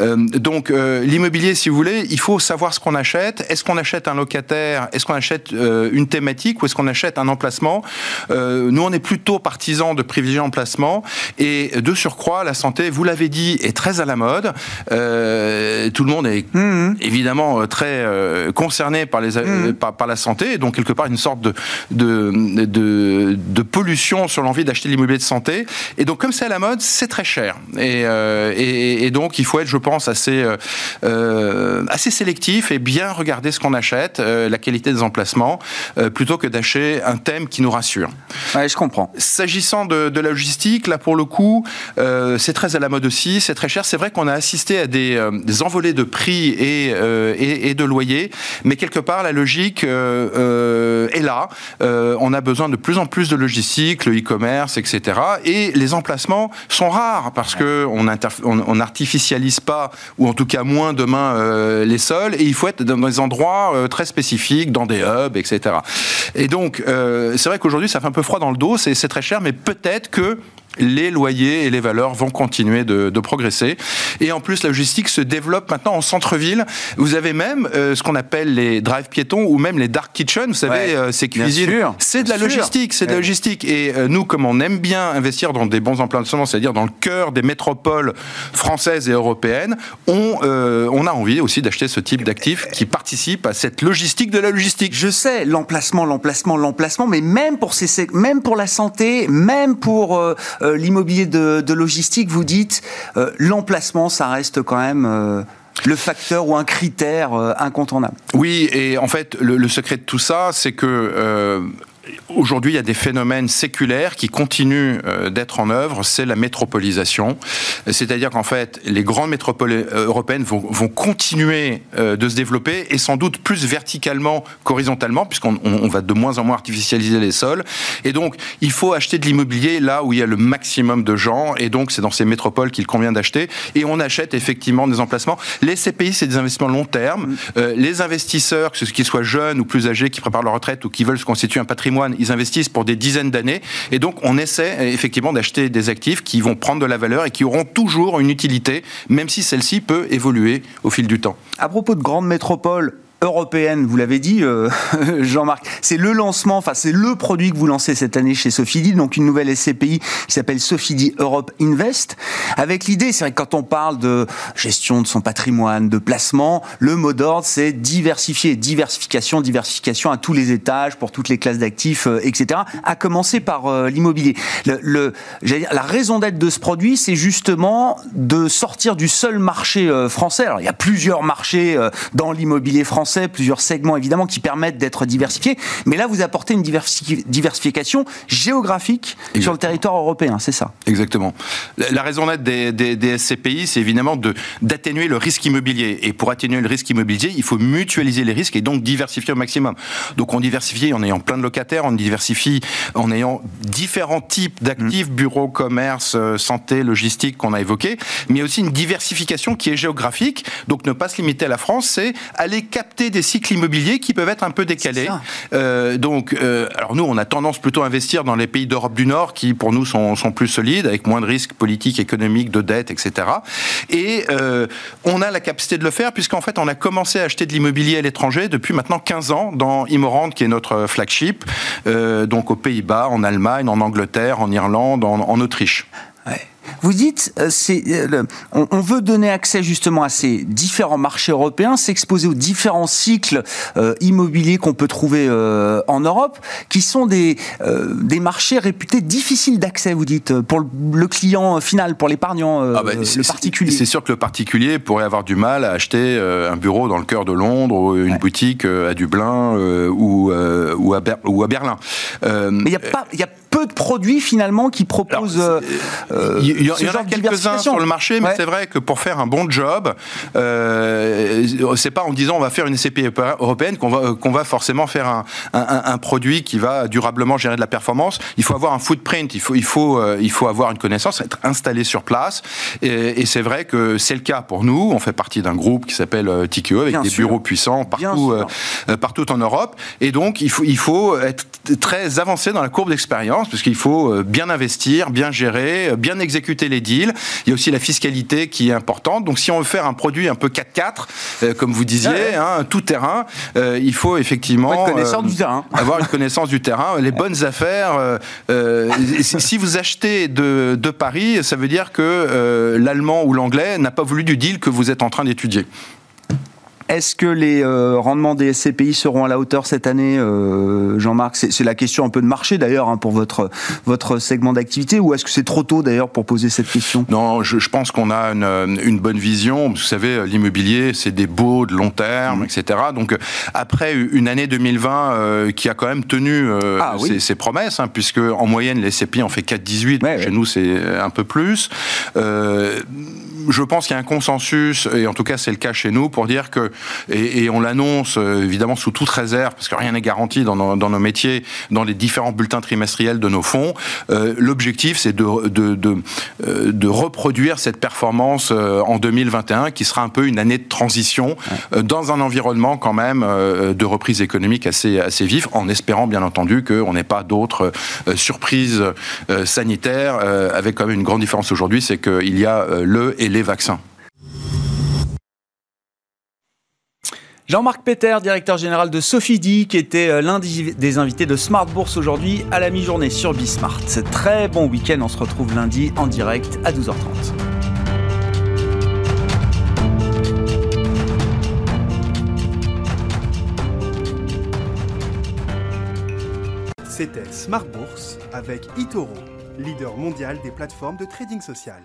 Speaker 6: Euh, donc l'immobilier, si vous voulez, il faut savoir ce qu'on achète. Est-ce qu'on achète un locataire? Est-ce qu'on achète une thématique ou est-ce qu'on achète un emplacement? Nous, on est plutôt partisans de privilégier l'emplacement et de surcroît, la santé, vous l'avez dit, est très à la mode. tout le monde est mmh. évidemment très euh, concernés par, les, mmh. par, la santé, et donc quelque part une sorte de, de, de, pollution sur l'envie d'acheter l'immobilier de santé. Et donc comme c'est à la mode, c'est très cher. Et, euh, et, donc il faut être, je pense, assez, euh, assez sélectif et bien regarder ce qu'on achète, la qualité des emplacements, plutôt que d'acheter un thème qui nous rassure.
Speaker 1: Ouais, je comprends.
Speaker 6: S'agissant de, la logistique, là pour le coup, c'est très à la mode aussi, c'est très cher. C'est vrai qu'on a assisté à des, des envolées de prix et, et, et de loyer, mais quelque part la logique euh, euh, est là. Euh, on a besoin de plus en plus de logistique, le e-commerce, etc. Et les emplacements sont rares parce que on n'artificialise pas, ou en tout cas moins demain les sols, et il faut être dans des endroits très spécifiques, dans des hubs, etc. Et donc c'est vrai qu'aujourd'hui ça fait un peu froid dans le dos, c'est très cher, mais peut-être que les loyers et les valeurs vont continuer de, progresser. Et en plus, la logistique se développe maintenant en centre-ville. Vous avez même euh, ce qu'on appelle les drive piétons ou même les dark kitchens. Vous savez, euh, ces cuisines. C'est de la logistique, c'est de la logistique. Et euh, nous, comme on aime bien investir dans des bons emplacements, c'est-à-dire dans le cœur des métropoles françaises et européennes, on, on a envie aussi d'acheter ce type d'actifs qui participent à cette logistique de la logistique.
Speaker 1: Je sais, l'emplacement, l'emplacement, l'emplacement, mais même pour, ces, même pour la santé, même pour euh, l'immobilier de, logistique, vous dites euh, l'emplacement, ça reste quand même euh, le facteur ou un critère incontournable.
Speaker 6: Oui, et en fait, le, secret de tout ça, c'est que Aujourd'hui, il y a des phénomènes séculaires qui continuent euh, d'être en œuvre, c'est la métropolisation. C'est-à-dire qu'en fait, les grandes métropoles euh, européennes vont, vont continuer euh, de se développer et sans doute plus verticalement qu'horizontalement, puisqu'on on va de moins en moins artificialiser les sols. Et donc, il faut acheter de l'immobilier là où il y a le maximum de gens, et donc c'est dans ces métropoles qu'il convient d'acheter. Et on achète effectivement des emplacements. Les CPI, c'est des investissements long terme. les investisseurs, qu'ils soient jeunes ou plus âgés, qui préparent leur retraite ou qui veulent se constituer un patrimoine, ils investissent pour des dizaines d'années. Et donc, on essaie effectivement d'acheter des actifs qui vont prendre de la valeur et qui auront toujours une utilité, même si celle-ci peut évoluer au fil du temps.
Speaker 1: À propos de grandes métropoles, européenne, vous l'avez dit, euh, Jean-Marc. C'est le lancement, enfin c'est le produit que vous lancez cette année chez Sofidi, donc une nouvelle SCPI qui s'appelle Sofidi Europe Invest. Avec l'idée, c'est vrai que quand on parle de gestion de son patrimoine, de placement, le mot d'ordre c'est diversifier, diversification, diversification à tous les étages, pour toutes les classes d'actifs, euh, etc. À commencer par euh, l'immobilier. Le, la raison d'être de ce produit, c'est justement de sortir du seul marché français. Alors il y a plusieurs marchés dans l'immobilier français plusieurs segments évidemment qui permettent d'être diversifiés. Mais là, vous apportez une diversification géographique sur le territoire européen, c'est ça?
Speaker 6: Exactement. La raison d'être des, SCPI, c'est évidemment d'atténuer le risque immobilier. Et pour atténuer le risque immobilier, il faut mutualiser les risques et donc diversifier au maximum. Donc on diversifie en ayant plein de locataires, on diversifie en ayant différents types d'actifs, mmh. bureaux, commerce, euh, santé, logistique qu'on a évoqué, mais aussi une diversification qui est géographique. Donc ne pas se limiter à la France, c'est aller capter des cycles immobiliers qui peuvent être un peu décalés. Euh, donc, euh, alors nous, on a tendance plutôt à investir dans les pays d'Europe du Nord qui, pour nous, sont, sont, plus solides, avec moins de risques politiques, économiques, de dettes, etc. Et euh, on a la capacité de le faire puisqu'en fait, on a commencé à acheter de l'immobilier à l'étranger depuis maintenant 15 ans dans Imorand, qui est notre flagship, donc aux Pays-Bas, en Allemagne, en Angleterre, en Irlande, en, en Autriche.
Speaker 1: Vous dites, euh, euh, on, veut donner accès justement à ces différents marchés européens, s'exposer aux différents cycles euh, immobiliers qu'on peut trouver en Europe, qui sont des, des marchés réputés difficiles d'accès, vous dites, pour le, client final, pour l'épargnant, ah bah, le particulier.
Speaker 6: C'est sûr que le particulier pourrait avoir du mal à acheter un bureau dans le cœur de Londres, ou une boutique à Dublin ou, ou, à, ou à Berlin.
Speaker 1: Mais il n'y a pas... Y a peu de produits finalement qui proposent.
Speaker 6: il y, en a quelques-uns sur le marché, mais c'est vrai que pour faire un bon job, euh, c'est pas en disant on va faire une SCP européenne qu'on va qu'on va forcément faire un, un, un, produit qui va durablement gérer de la performance. Il faut avoir un footprint, il faut il faut euh, il faut avoir une connaissance, être installé sur place. Et, et c'est vrai que c'est le cas pour nous. On fait partie d'un groupe qui s'appelle euh, TQE avec des bureaux puissants partout euh, partout en Europe. Et donc il faut il faut être très avancé dans la courbe d'expérience parce qu'il faut bien investir, bien gérer, bien exécuter les deals. Il y a aussi la fiscalité qui est importante. Donc si on veut faire un produit un peu 4-4, euh, comme vous disiez, hein, tout terrain, euh, il faut effectivement
Speaker 1: avoir une connaissance du terrain.
Speaker 6: Avoir une connaissance du terrain, les bonnes affaires. Euh, si vous achetez de, de, Paris, ça veut dire que l'allemand ou l'anglais n'a pas voulu du deal que vous êtes en train d'étudier.
Speaker 1: Est-ce que les euh, rendements des SCPI seront à la hauteur cette année, euh, Jean-Marc? C'est la question un peu de marché d'ailleurs hein, pour votre, votre segment d'activité ou est-ce que c'est trop tôt d'ailleurs pour poser cette question?
Speaker 6: Non, je, pense qu'on a une, bonne vision. Vous savez, l'immobilier, c'est des beaux de long terme, mmh. etc. Donc après une année 2020 euh, qui a quand même tenu ah ses, promesses, hein, puisque en moyenne les SCPI en fait 4,18, chez nous c'est un peu plus je pense qu'il y a un consensus, et en tout cas c'est le cas chez nous, pour dire que, et, on l'annonce euh, évidemment sous toute réserve, parce que rien n'est garanti dans nos, dans nos, métiers, dans les différents bulletins trimestriels de nos fonds, euh, l'objectif c'est de, de, de, euh, de, reproduire cette performance en 2021, qui sera un peu une année de transition, dans un environnement quand même de reprise économique assez, assez vif, en espérant bien entendu qu'on n'ait pas d'autres surprises sanitaires, avec quand même une grande différence aujourd'hui, c'est qu'il y a le et les vaccins.
Speaker 7: Jean-Marc Peter, directeur général de Sophie qui était euh, l'un des invités de Smart Bourse aujourd'hui à la mi-journée sur Bismart. Très bon week-end, on se retrouve lundi en direct à 12h30.
Speaker 8: C'était Smart Bourse avec Itoro, leader mondial des plateformes de trading social.